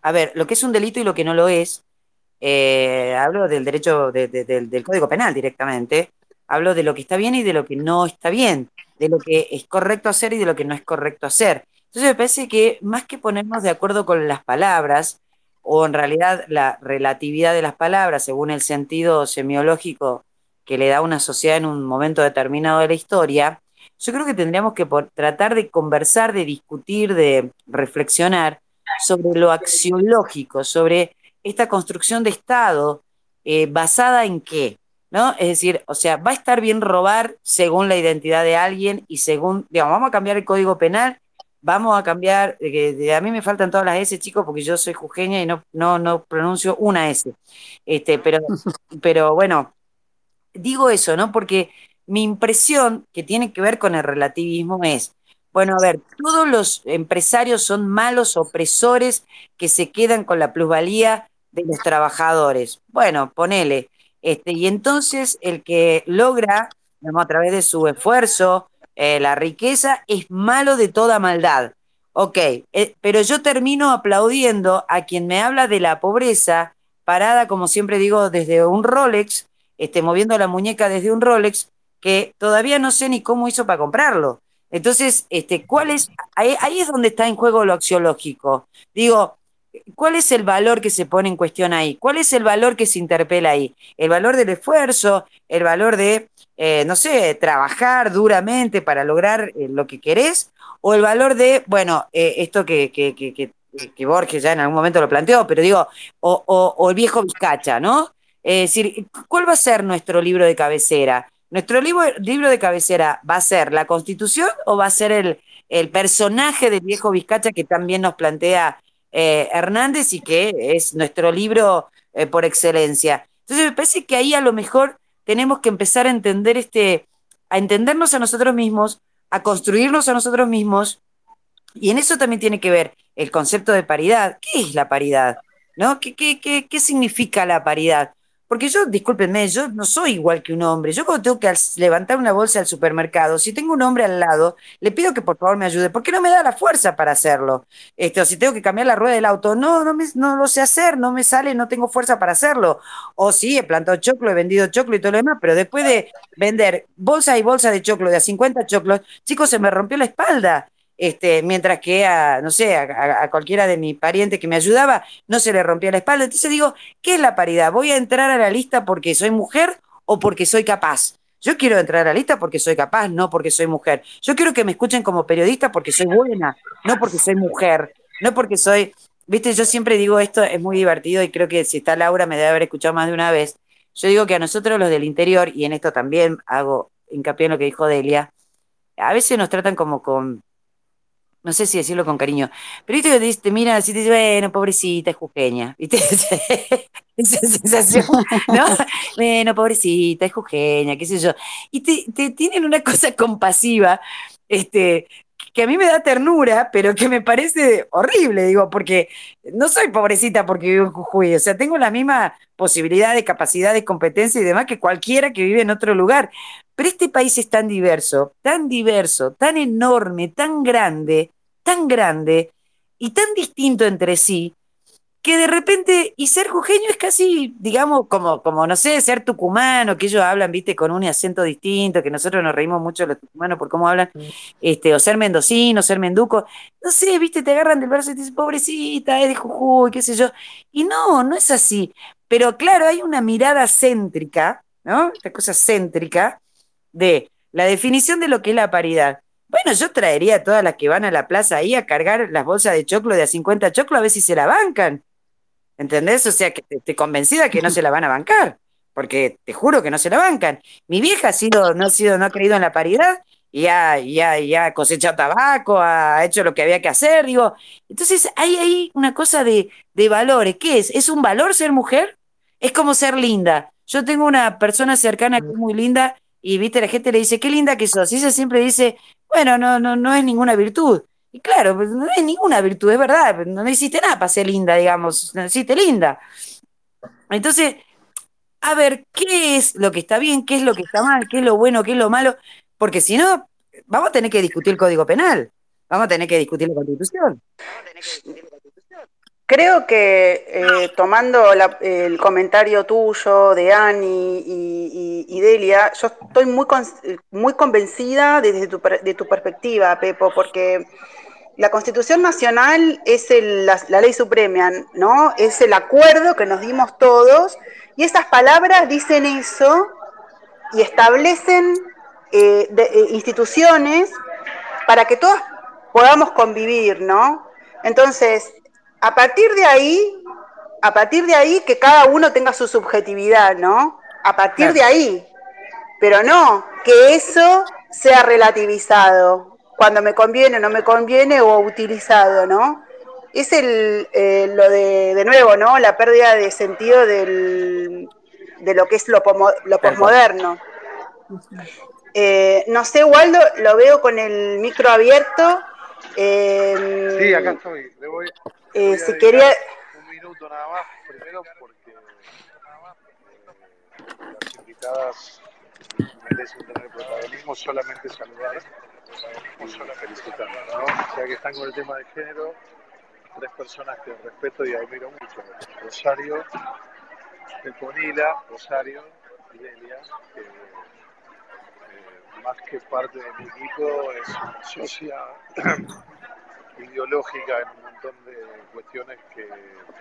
a ver, lo que es un delito y lo que no lo es, eh, hablo del derecho del Código Penal directamente, hablo de lo que está bien y de lo que no está bien, de lo que es correcto hacer y de lo que no es correcto hacer. Entonces me parece que más que ponernos de acuerdo con las palabras, o en realidad la relatividad de las palabras según el sentido semiológico que le da una sociedad en un momento determinado de la historia, yo creo que tendríamos que tratar de conversar, de discutir, de reflexionar sobre lo axiológico, sobre esta construcción de Estado eh, basada en qué, ¿no? Es decir, o sea, va a estar bien robar según la identidad de alguien y según, digamos, vamos a cambiar el código penal vamos a cambiar, a mí me faltan todas las S, chicos, porque yo soy jujeña y no, no, no pronuncio una S. Este, pero, pero bueno, digo eso, ¿no? Porque mi impresión que tiene que ver con el relativismo es, bueno, a ver, todos los empresarios son malos opresores que se quedan con la plusvalía de los trabajadores. Bueno, ponele. Este, y entonces el que logra, digamos, a través de su esfuerzo, eh, la riqueza es malo de toda maldad. Ok, eh, pero yo termino aplaudiendo a quien me habla de la pobreza, parada, como siempre digo, desde un Rolex, este, moviendo la muñeca desde un Rolex, que todavía no sé ni cómo hizo para comprarlo. Entonces, este, ¿cuál es? Ahí, ahí es donde está en juego lo axiológico. Digo, ¿cuál es el valor que se pone en cuestión ahí? ¿Cuál es el valor que se interpela ahí? ¿El valor del esfuerzo? ¿El valor de eh, no sé, trabajar duramente para lograr eh, lo que querés, o el valor de, bueno, eh, esto que, que, que, Borges ya en algún momento lo planteó, pero digo, o, el viejo Vizcacha, ¿no? Es decir, ¿cuál va a ser nuestro libro de cabecera? ¿Nuestro libro, libro de cabecera va a ser la constitución o va a ser el, el personaje del viejo Vizcacha que también nos plantea Hernández y que es nuestro libro por excelencia? Entonces me parece que ahí a lo mejor tenemos que empezar a entender este, a entendernos a nosotros mismos, a construirnos a nosotros mismos, y en eso también tiene que ver el concepto de paridad. ¿Qué es la paridad? ¿No? ¿Qué, qué, qué, qué significa la paridad? Porque yo, discúlpenme, yo no soy igual que un hombre. Yo cuando tengo que levantar una bolsa al supermercado, si tengo un hombre al lado, le pido que por favor me ayude, porque no me da la fuerza para hacerlo. Este, o si tengo que cambiar la rueda del auto, no, no, me, no lo sé hacer, no me sale, no tengo fuerza para hacerlo. O sí, he plantado choclo, he vendido choclo y todo lo demás, pero después de vender bolsa y bolsa de choclo de a 50 choclos, chicos, se me rompió la espalda. Este, mientras que a, no sé, a, cualquiera de mis parientes que me ayudaba, no se le rompía la espalda. Entonces digo, ¿qué es la paridad? ¿Voy a entrar a la lista porque soy mujer o porque soy capaz? Yo quiero entrar a la lista porque soy capaz, no porque soy mujer. Yo quiero que me escuchen como periodista porque soy buena, no porque soy mujer, no porque soy... Viste, yo siempre digo esto, es muy divertido y creo que si está Laura me debe haber escuchado más de una vez. Yo digo que a nosotros los del interior, y en esto también hago hincapié en lo que dijo Delia, a veces nos tratan como con, no sé si decirlo con cariño, pero viste que te, miran así y te dicen, bueno, pobrecita, es jujeña, ¿viste? Esa sensación, ¿no? bueno, pobrecita, es jujeña, qué sé yo. Y te, te tienen una cosa compasiva, este, que a mí me da ternura, pero que me parece horrible, digo, porque no soy pobrecita porque vivo en Jujuy, o sea, tengo la misma posibilidad de capacidad, de competencia y demás que cualquiera que vive en otro lugar. Pero este país es tan diverso, tan diverso, tan enorme, tan grande, tan grande y tan distinto entre sí, que de repente, y ser jujeño es casi, digamos, como, como no sé, ser tucumano, que ellos hablan, viste, con un acento distinto, que nosotros nos reímos mucho los tucumanos por cómo hablan, este, o ser mendocino, ser menduco, no sé, viste, te agarran del brazo y te dicen, pobrecita, es de Jujuy, qué sé yo. Y no, no es así. Pero claro, hay una mirada céntrica, ¿no? Esta cosa céntrica de la definición de lo que es la paridad. Bueno, yo traería a todas las que van a la plaza ahí a cargar las bolsas de choclo de a 50 choclo a ver si se la bancan. ¿Entendés? O sea, que estoy convencida que no se la van a bancar, porque te juro que no se la bancan. Mi vieja ha sido, no ha sido, no ha creído en la paridad y ha, ya, ya cosechado tabaco, ha hecho lo que había que hacer, digo. Entonces, hay ahí una cosa de, de valores. ¿Qué es? ¿Es un valor ser mujer? Es como ser linda. Yo tengo una persona cercana que es muy linda y viste, la gente le dice, qué linda que sos. Y ella siempre dice, bueno, no, no, no es ninguna virtud. Y claro, pues no es ninguna virtud, es verdad, pues, no hiciste nada para ser linda, digamos, no hiciste linda. Entonces, a ver, ¿qué es lo que está bien, qué es lo que está mal, qué es lo bueno, qué es lo malo? Porque si no, vamos a tener que discutir el Código Penal, vamos a tener que discutir la Constitución. Creo que eh, tomando el comentario tuyo de Ani y, Delia, yo estoy muy, muy convencida desde tu, perspectiva, Pepo, porque la Constitución Nacional es la, ley suprema, ¿no? Es el acuerdo que nos dimos todos y esas palabras dicen eso y establecen eh, eh, instituciones para que todos podamos convivir, ¿no? Entonces, a partir de ahí, a partir de ahí que cada uno tenga su subjetividad, ¿no? A partir de ahí, pero no que eso sea relativizado, cuando me conviene o no me conviene o utilizado, ¿no? Es el, eh, lo de, de nuevo, ¿no? La pérdida de sentido del, de lo que es lo, lo posmoderno. Eh, no sé, Waldo, lo veo con el micro abierto. Eh, sí, acá estoy. Le voy, eh, si quería... Un minuto nada más, primero porque eh, las invitadas merecen tener protagonismo, solamente saludar y felicitar, ¿no? Ya que están con el tema de género, tres personas que respeto y admiro mucho. Rosario, Peponila, Rosario y Delia, que eh, más que parte de mi equipo es una socia ideológica en un montón de cuestiones que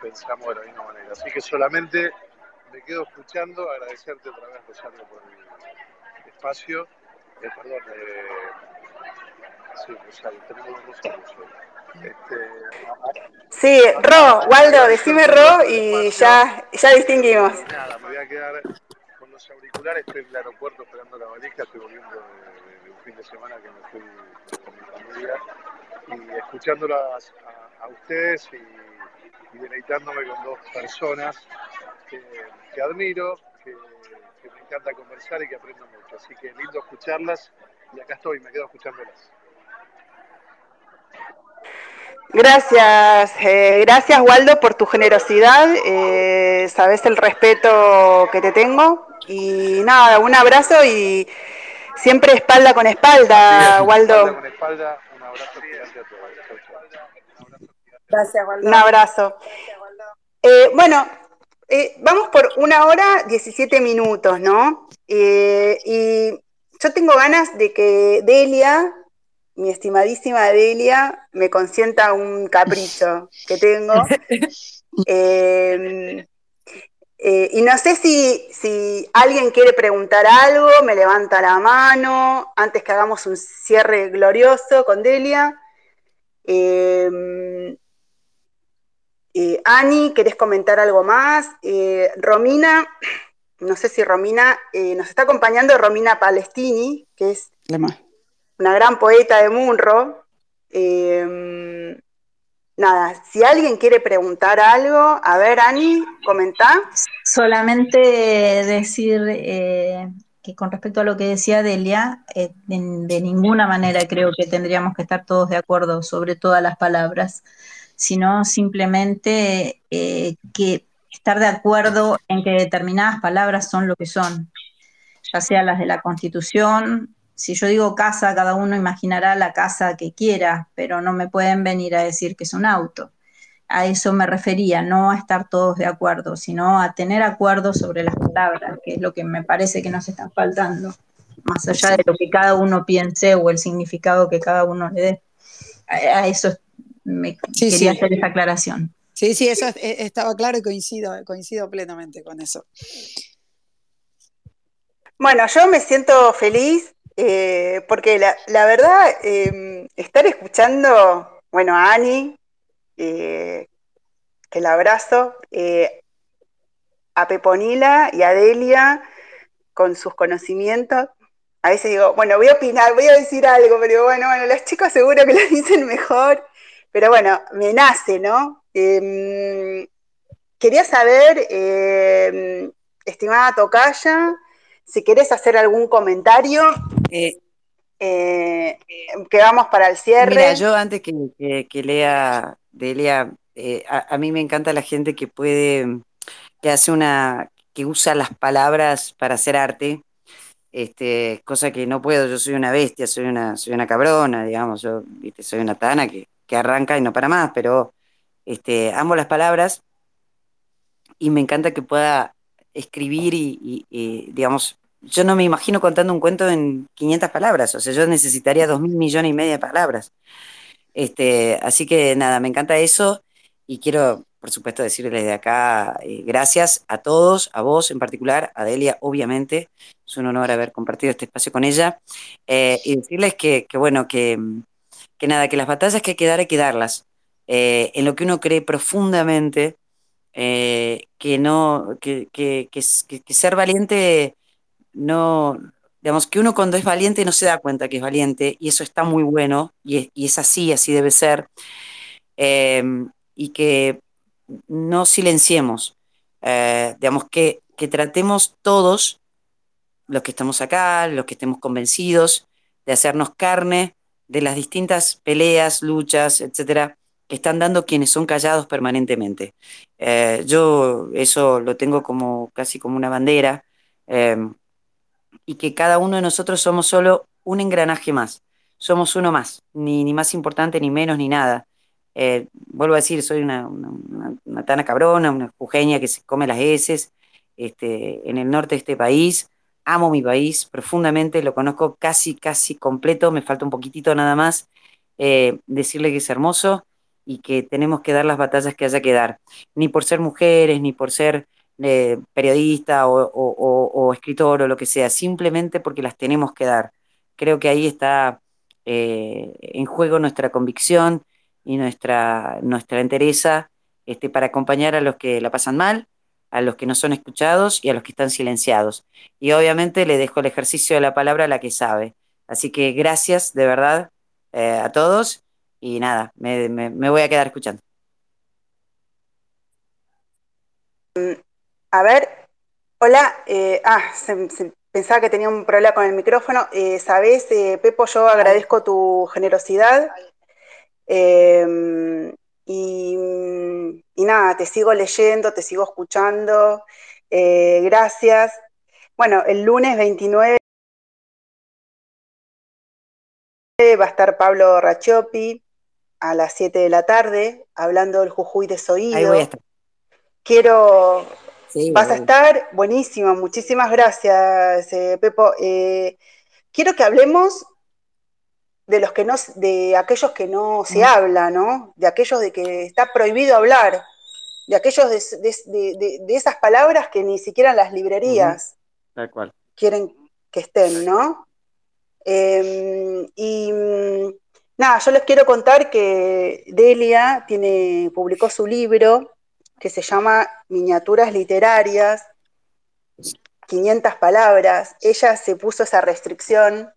pensamos de la misma manera. Así que solamente me quedo escuchando, agradecerte otra vez, Rosario, por el espacio. Eh, perdón, eh, Sí, Rosario, tenemos Rosario. Este, sí, Ro, Waldo, decime Ro y ya, ya distinguimos. Nada, me voy a quedar con los auriculares, estoy en el aeropuerto esperando la valija, estoy volviendo de, un fin de semana que me fui con mi familia y escuchándolas a, ustedes y, deleitándome con dos personas que, admiro, que, que me encanta conversar y que aprendo mucho. Así que lindo escucharlas y acá estoy, me quedo escuchándolas. Gracias, eh, gracias Waldo por tu generosidad, eh, sabes el respeto que te tengo y nada, un abrazo y siempre espalda con espalda, Waldo. Espalda con espalda, un abrazo. Gracias, Waldo. Un abrazo. Eh, bueno, eh, vamos por una hora 17 minutos, ¿no? Eh, y yo tengo ganas de que Delia mi estimadísima Delia me consienta un capricho que tengo. Eh, y no sé si, si, alguien quiere preguntar algo, me levanta la mano antes que hagamos un cierre glorioso con Delia. Eh, eh, Ani, ¿querés comentar algo más? Romina, no sé si Romina, nos está acompañando Romina Palestini, que es una gran poeta de Munro nada, si alguien quiere preguntar algo, a ver, Ani, comenta. Solamente decir eh, que con respecto a lo que decía Delia, eh, de, ninguna manera creo que tendríamos que estar todos de acuerdo sobre todas las palabras, sino simplemente eh, que estar de acuerdo en que determinadas palabras son lo que son, ya sea las de la Constitución, si yo digo casa, cada uno imaginará la casa que quiera, pero no me pueden venir a decir que es un auto. A eso me refería, no a estar todos de acuerdo, sino a tener acuerdo sobre las palabras, que es lo que me parece que nos está faltando, más allá de lo que cada uno piense o el significado que cada uno le dé. A, eso me quería hacer esa aclaración. Sí, sí, eso estaba claro y coincido, coincido plenamente con eso. Bueno, yo me siento feliz eh, porque la, verdad, em, estar escuchando, bueno, a Ani, eh, que la abrazo, eh, a Peponila y a Delia con sus conocimientos. A veces digo, bueno, voy a opinar, voy a decir algo, pero bueno, bueno, los chicos seguro que lo dicen mejor, pero bueno, me nace, ¿no? Em, quería saber, em, estimada Tocaya, si querés hacer algún comentario, eh, eh, que vamos para el cierre. Mira, yo antes que, lea Delia, eh, a, mí me encanta la gente que puede, que hace una, que usa las palabras para hacer arte, este, cosa que no puedo, yo soy una bestia, soy una, soy una cabrona, digamos, yo soy una tana que, que arranca y no para más, pero este, amo las palabras y me encanta que pueda escribir y, digamos, yo no me imagino contando un cuento en 500 palabras, o sea, yo necesitaría dos mil millones y media de palabras. Este, así que nada, me encanta eso y quiero, por supuesto, decirles desde acá eh, gracias a todos, a vos en particular, a Delia, obviamente, es un honor haber compartido este espacio con ella, eh, y decirles que, bueno, que, que, nada, que las batallas que hay que dar hay que darlas, eh, en lo que uno cree profundamente, que no, que, que, que ser valiente no, digamos que uno cuando es valiente no se da cuenta que es valiente y eso está muy bueno y es, así, así debe ser. Em, y que no silenciemos, eh, digamos que, que tratemos todos, los que estamos acá, los que estemos convencidos, de hacernos carne de las distintas peleas, luchas, etcétera, que están dando quienes son callados permanentemente. Eh, yo eso lo tengo como casi como una bandera. Em, y que cada uno de nosotros somos solo un engranaje más, somos uno más, ni, ni más importante, ni menos, ni nada. Eh, vuelvo a decir, soy una, una, tana cabrona, una jujeña que se come las heces este, en el norte de este país. Amo mi país profundamente, lo conozco casi, casi completo, me falta un poquitito nada más. Eh, decirle que es hermoso y que tenemos que dar las batallas que haya que dar, ni por ser mujeres, ni por ser periodista o, escritor o lo que sea, simplemente porque las tenemos que dar. Creo que ahí está eh, en juego nuestra convicción y nuestra, nuestra entereza este, para acompañar a los que la pasan mal, a los que no son escuchados y a los que están silenciados. Y obviamente le dejo el ejercicio de la palabra a la que sabe. Así que gracias de verdad eh, a todos y nada, me voy a quedar escuchando. A ver, hola, eh, ah, pensaba que tenía un problema con el micrófono. Eh, Sabes, eh, Pepo, yo agradezco tu generosidad. Em, y, nada, te sigo leyendo, te sigo escuchando. gracias. Bueno, el lunes 29 va a estar Pablo Rachopi a las 7 de la tarde hablando del Jujuy desoído. Ahí voy a estar. Quiero Vas a estar buenísimo, muchísimas gracias, eh, Pepo. Eh, quiero que hablemos de los que no, de aquellos que no se habla, ¿no? De aquellos de que está prohibido hablar. de aquellos de, esas palabras que ni siquiera las librerías quieren que estén, ¿no? Em, y mm, nada, yo les quiero contar que Delia tiene, publicó su libro que se llama Miniaturas Literarias, 500 palabras. Ella se puso esa restricción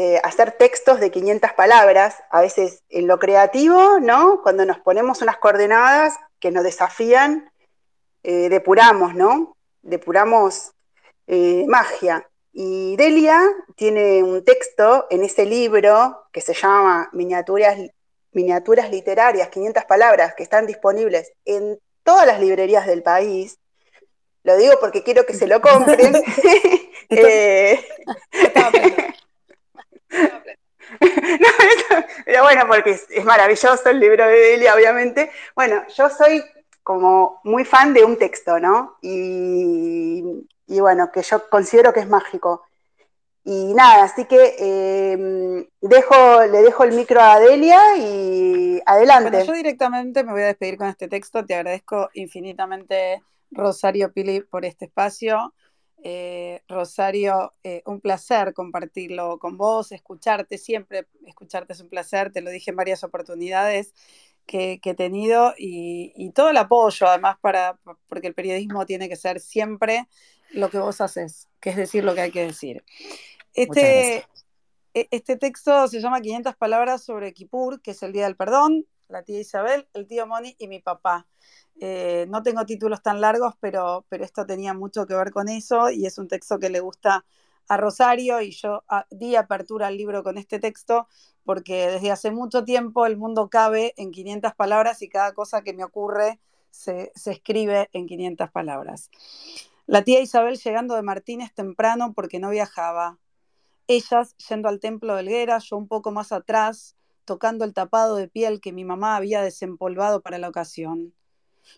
de hacer textos de 500 palabras, a veces en lo creativo, ¿no? Cuando nos ponemos unas coordenadas que nos desafían, eh, depuramos, ¿no? Depuramos eh, magia. Y Delia tiene un texto en ese libro que se llama Miniaturas, Miniaturas Literarias, 500 palabras, que están disponibles en todas las librerías del país. Lo digo porque quiero que se lo compren. eh, pero bueno, porque es, maravilloso el libro de Delia, obviamente. Bueno, yo soy como muy fan de un texto, ¿no? Y, bueno, que yo considero que es mágico. Y nada, así que em, dejo, le dejo el micro a Delia y adelante. Bueno, yo directamente me voy a despedir con este texto. Te agradezco infinitamente, Rosario Pili, por este espacio. Eh, Rosario, eh, un placer compartirlo con vos, escucharte, siempre escucharte es un placer, te lo dije en varias oportunidades que, he tenido y, todo el apoyo, además, para, porque el periodismo tiene que ser siempre lo que vos haces, que es decir lo que hay que decir. Este, e, este texto se llama 500 palabras sobre Kipur, que es el Día del Perdón, la tía Isabel, el tío Moni y mi papá. Eh, no tengo títulos tan largos, pero, pero esto tenía mucho que ver con eso y es un texto que le gusta a Rosario y yo ah, di apertura al libro con este texto porque desde hace mucho tiempo el mundo cabe en 500 palabras y cada cosa que me ocurre se, se escribe en 500 palabras. La tía Isabel llegando de Martínez temprano porque no viajaba. Ellas yendo al templo de Helguera, yo un poco más atrás, tocando el tapado de piel que mi mamá había desempolvado para la ocasión.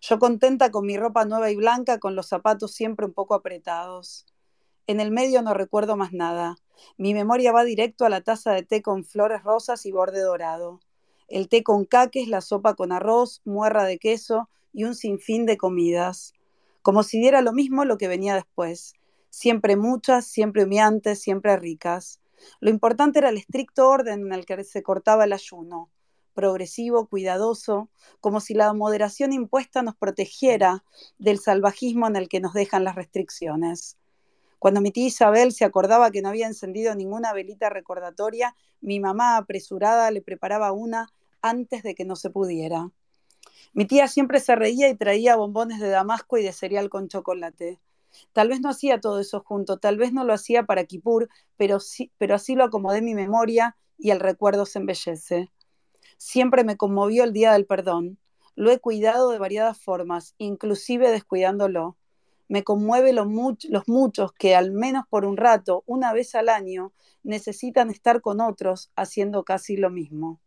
Yo contenta con mi ropa nueva y blanca, con los zapatos siempre un poco apretados. En el medio no recuerdo más nada. Mi memoria va directo a la taza de té con flores rosas y borde dorado. El té con caques, la sopa con arroz, muerra de queso y un sinfín de comidas. Como si diera lo mismo lo que venía después. Siempre muchas, siempre humeantes, siempre ricas. Lo importante era el estricto orden en el que se cortaba el ayuno progresivo, cuidadoso, como si la moderación impuesta nos protegiera del salvajismo en el que nos dejan las restricciones. Cuando mi tía Isabel se acordaba que no había encendido ninguna velita recordatoria, mi mamá apresurada le preparaba una antes de que no se pudiera. Mi tía siempre se reía y traía bombones de damasco y de cereal con chocolate. Tal vez no hacía todo eso junto, tal vez no lo hacía para Kipur, pero, sí, pero así lo acomodé mi memoria y el recuerdo se embellece. Siempre me conmovió el Día del Perdón. Lo he cuidado de variadas formas, inclusive descuidándolo. Me conmueve los muchos que, al menos por un rato, una vez al año, necesitan estar con otros haciendo casi lo mismo.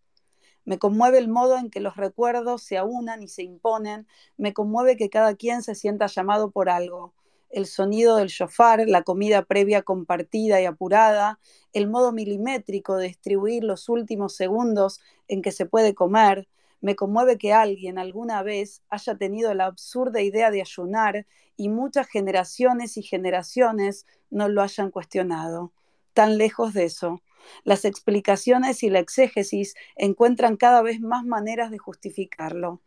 Me conmueve el modo en que los recuerdos se aunan y se imponen. Me conmueve que cada quien se sienta llamado por algo, el sonido del shofar, la comida previa compartida y apurada, el modo milimétrico de distribuir los últimos segundos en que se puede comer. Me conmueve que alguien alguna vez haya tenido la absurda idea de ayunar y muchas generaciones y generaciones no lo hayan cuestionado. Tan lejos de eso. Las explicaciones y la exégesis encuentran cada vez más maneras de justificarlo.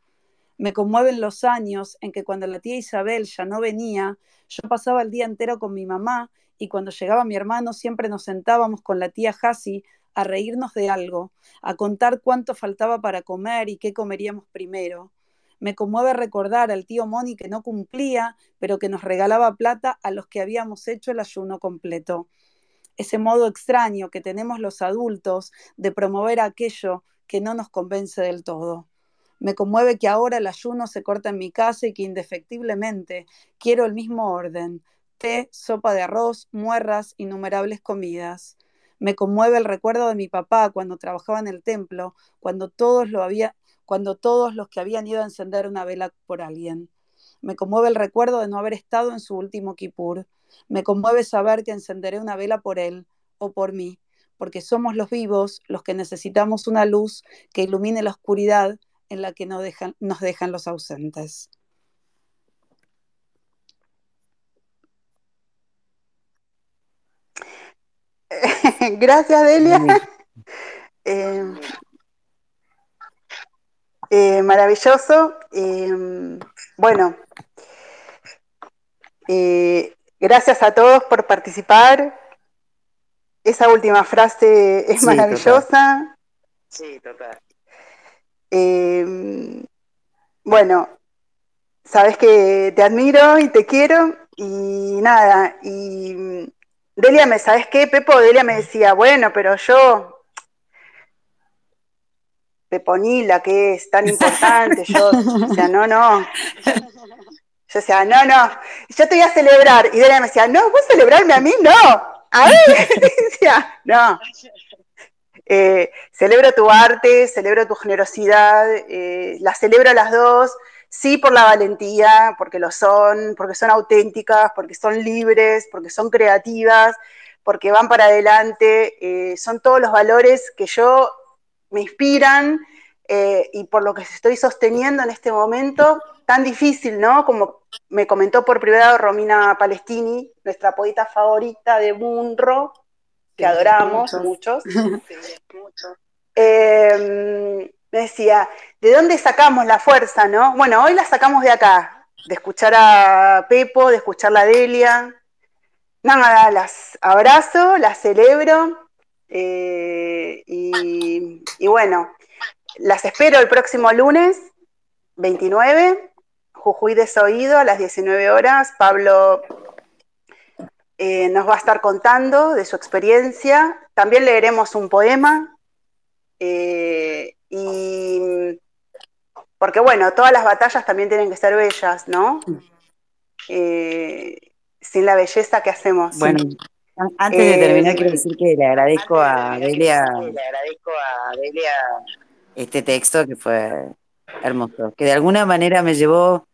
Me conmueven los años en que cuando la tía Isabel ya no venía, yo pasaba el día entero con mi mamá y cuando llegaba mi hermano siempre nos sentábamos con la tía Hasi a reírnos de algo, a contar cuánto faltaba para comer y qué comeríamos primero. Me conmueve recordar al tío Moni que no cumplía, pero que nos regalaba plata a los que habíamos hecho el ayuno completo. Ese modo extraño que tenemos los adultos de promover aquello que no nos convence del todo. Me conmueve que ahora el ayuno se corta en mi casa y que indefectiblemente quiero el mismo orden, té, sopa de arroz, muerras, innumerables comidas. Me conmueve el recuerdo de mi papá cuando trabajaba en el templo, cuando todos, lo había, cuando todos los que habían ido a encender una vela por alguien. Me conmueve el recuerdo de no haber estado en su último kipur. Me conmueve saber que encenderé una vela por él o por mí, porque somos los vivos los que necesitamos una luz que ilumine la oscuridad en la que nos dejan, nos dejan los ausentes. Gracias, Delia. Eh, eh, maravilloso. Eh, bueno, eh, gracias a todos por participar. Esa última frase es maravillosa. Sí, total. Eh, bueno, sabes que te admiro y te quiero y nada, y mm, Delia me, ¿sabes qué, Pepo? Delia me decía, bueno, pero yo, Peponila, que es tan importante, yo, o sea, no, no. Yo decía, no, no, yo te voy a celebrar. Y Delia me decía, no, vos celebrarme a mí, no. A ver, decía, no. Eh, celebro tu arte, celebro tu generosidad, eh, las celebro a las dos, sí por la valentía, porque lo son, porque son auténticas, porque son libres, porque son creativas, porque van para adelante, eh, son todos los valores que yo me inspiran eh, y por lo que estoy sosteniendo en este momento tan difícil, ¿no? Como me comentó por privado Romina Palestini, nuestra poeta favorita de Munro, que adoramos muchos. muchos. Eh, me decía, ¿de dónde sacamos la fuerza, no? Bueno, hoy la sacamos de acá, de escuchar a Pepo, de escuchar a Delia. Nada, las abrazo, las celebro eh, y, y bueno, las espero el próximo lunes 29, Jujuy Desoído a las 19 horas. Pablo eh, nos va a estar contando de su experiencia. También leeremos un poema. eh, y porque bueno, todas las batallas también tienen que ser bellas, ¿no? Eh, sin la belleza que hacemos. Bueno, an- antes de terminar, quiero decir que le agradezco a Delia le agradezco a Delia. este texto que fue hermoso, que de alguna manera me llevó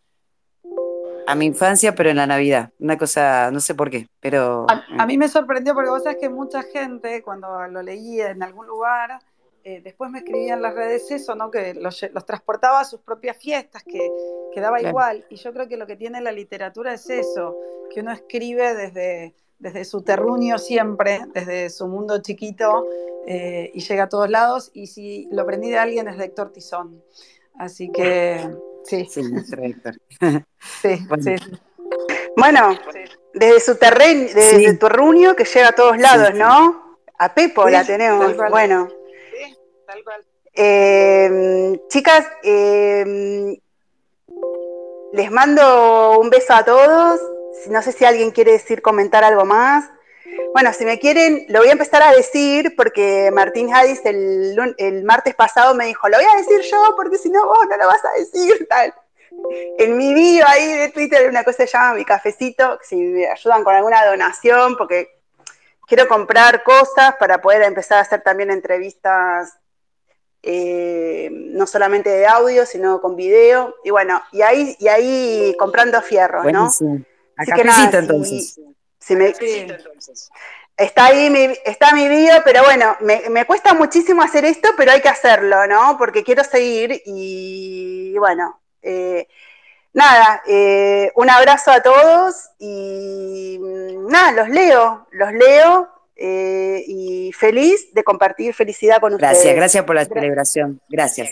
a mi infancia, pero en la Navidad. Una cosa, no sé por qué, pero A, a mí me sorprendió porque vos sabés que mucha gente, cuando lo leía en algún lugar, eh, después me escribía en las redes eso, ¿no? Que los, los transportaba a sus propias fiestas, que, que daba igual. Y yo creo que lo que tiene la literatura es eso, que uno escribe desde, desde su terruño siempre, desde su mundo chiquito, eh, y llega a todos lados. Y si lo aprendí de alguien es de Héctor Tizón. Así que sí, sí, Héctor. sí, Bueno. sí. Bueno, desde su terreno, desde Sí. tu terruño que llega a todos lados, sí. ¿no? A Pepo Sí, la tenemos. tal cual. Bueno, Tal cual. eh, chicas, eh, les mando un beso a todos. No sé si alguien quiere decir, comentar algo más. Bueno, si me quieren, lo voy a empezar a decir porque Martín Hadis el, martes pasado me dijo, lo voy a decir yo porque si no vos no lo vas a decir, tal. En mi bio ahí de Twitter una cosa que se llama Mi Cafecito, si me ayudan con alguna donación, porque quiero comprar cosas para poder empezar a hacer también entrevistas, eh, no solamente de audio, sino con video. Y bueno, y ahí, y ahí comprando fierros, ¿no? Buenísimo. A Así que cafecito nada, si- entonces. si me- Sí. Está ahí mi, está mi video, pero bueno, me, me cuesta muchísimo hacer esto, pero hay que hacerlo, ¿no? Porque quiero seguir y bueno, eh, nada, eh, un abrazo a todos y mm, nada, los leo, los leo eh, y feliz de compartir felicidad con ustedes. Gracias, gracias por la celebración. Gracias.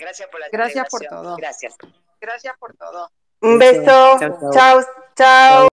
Gracias por todo. Gracias. Gracias por todo. Un Beso. Chau, chau. chao, chao.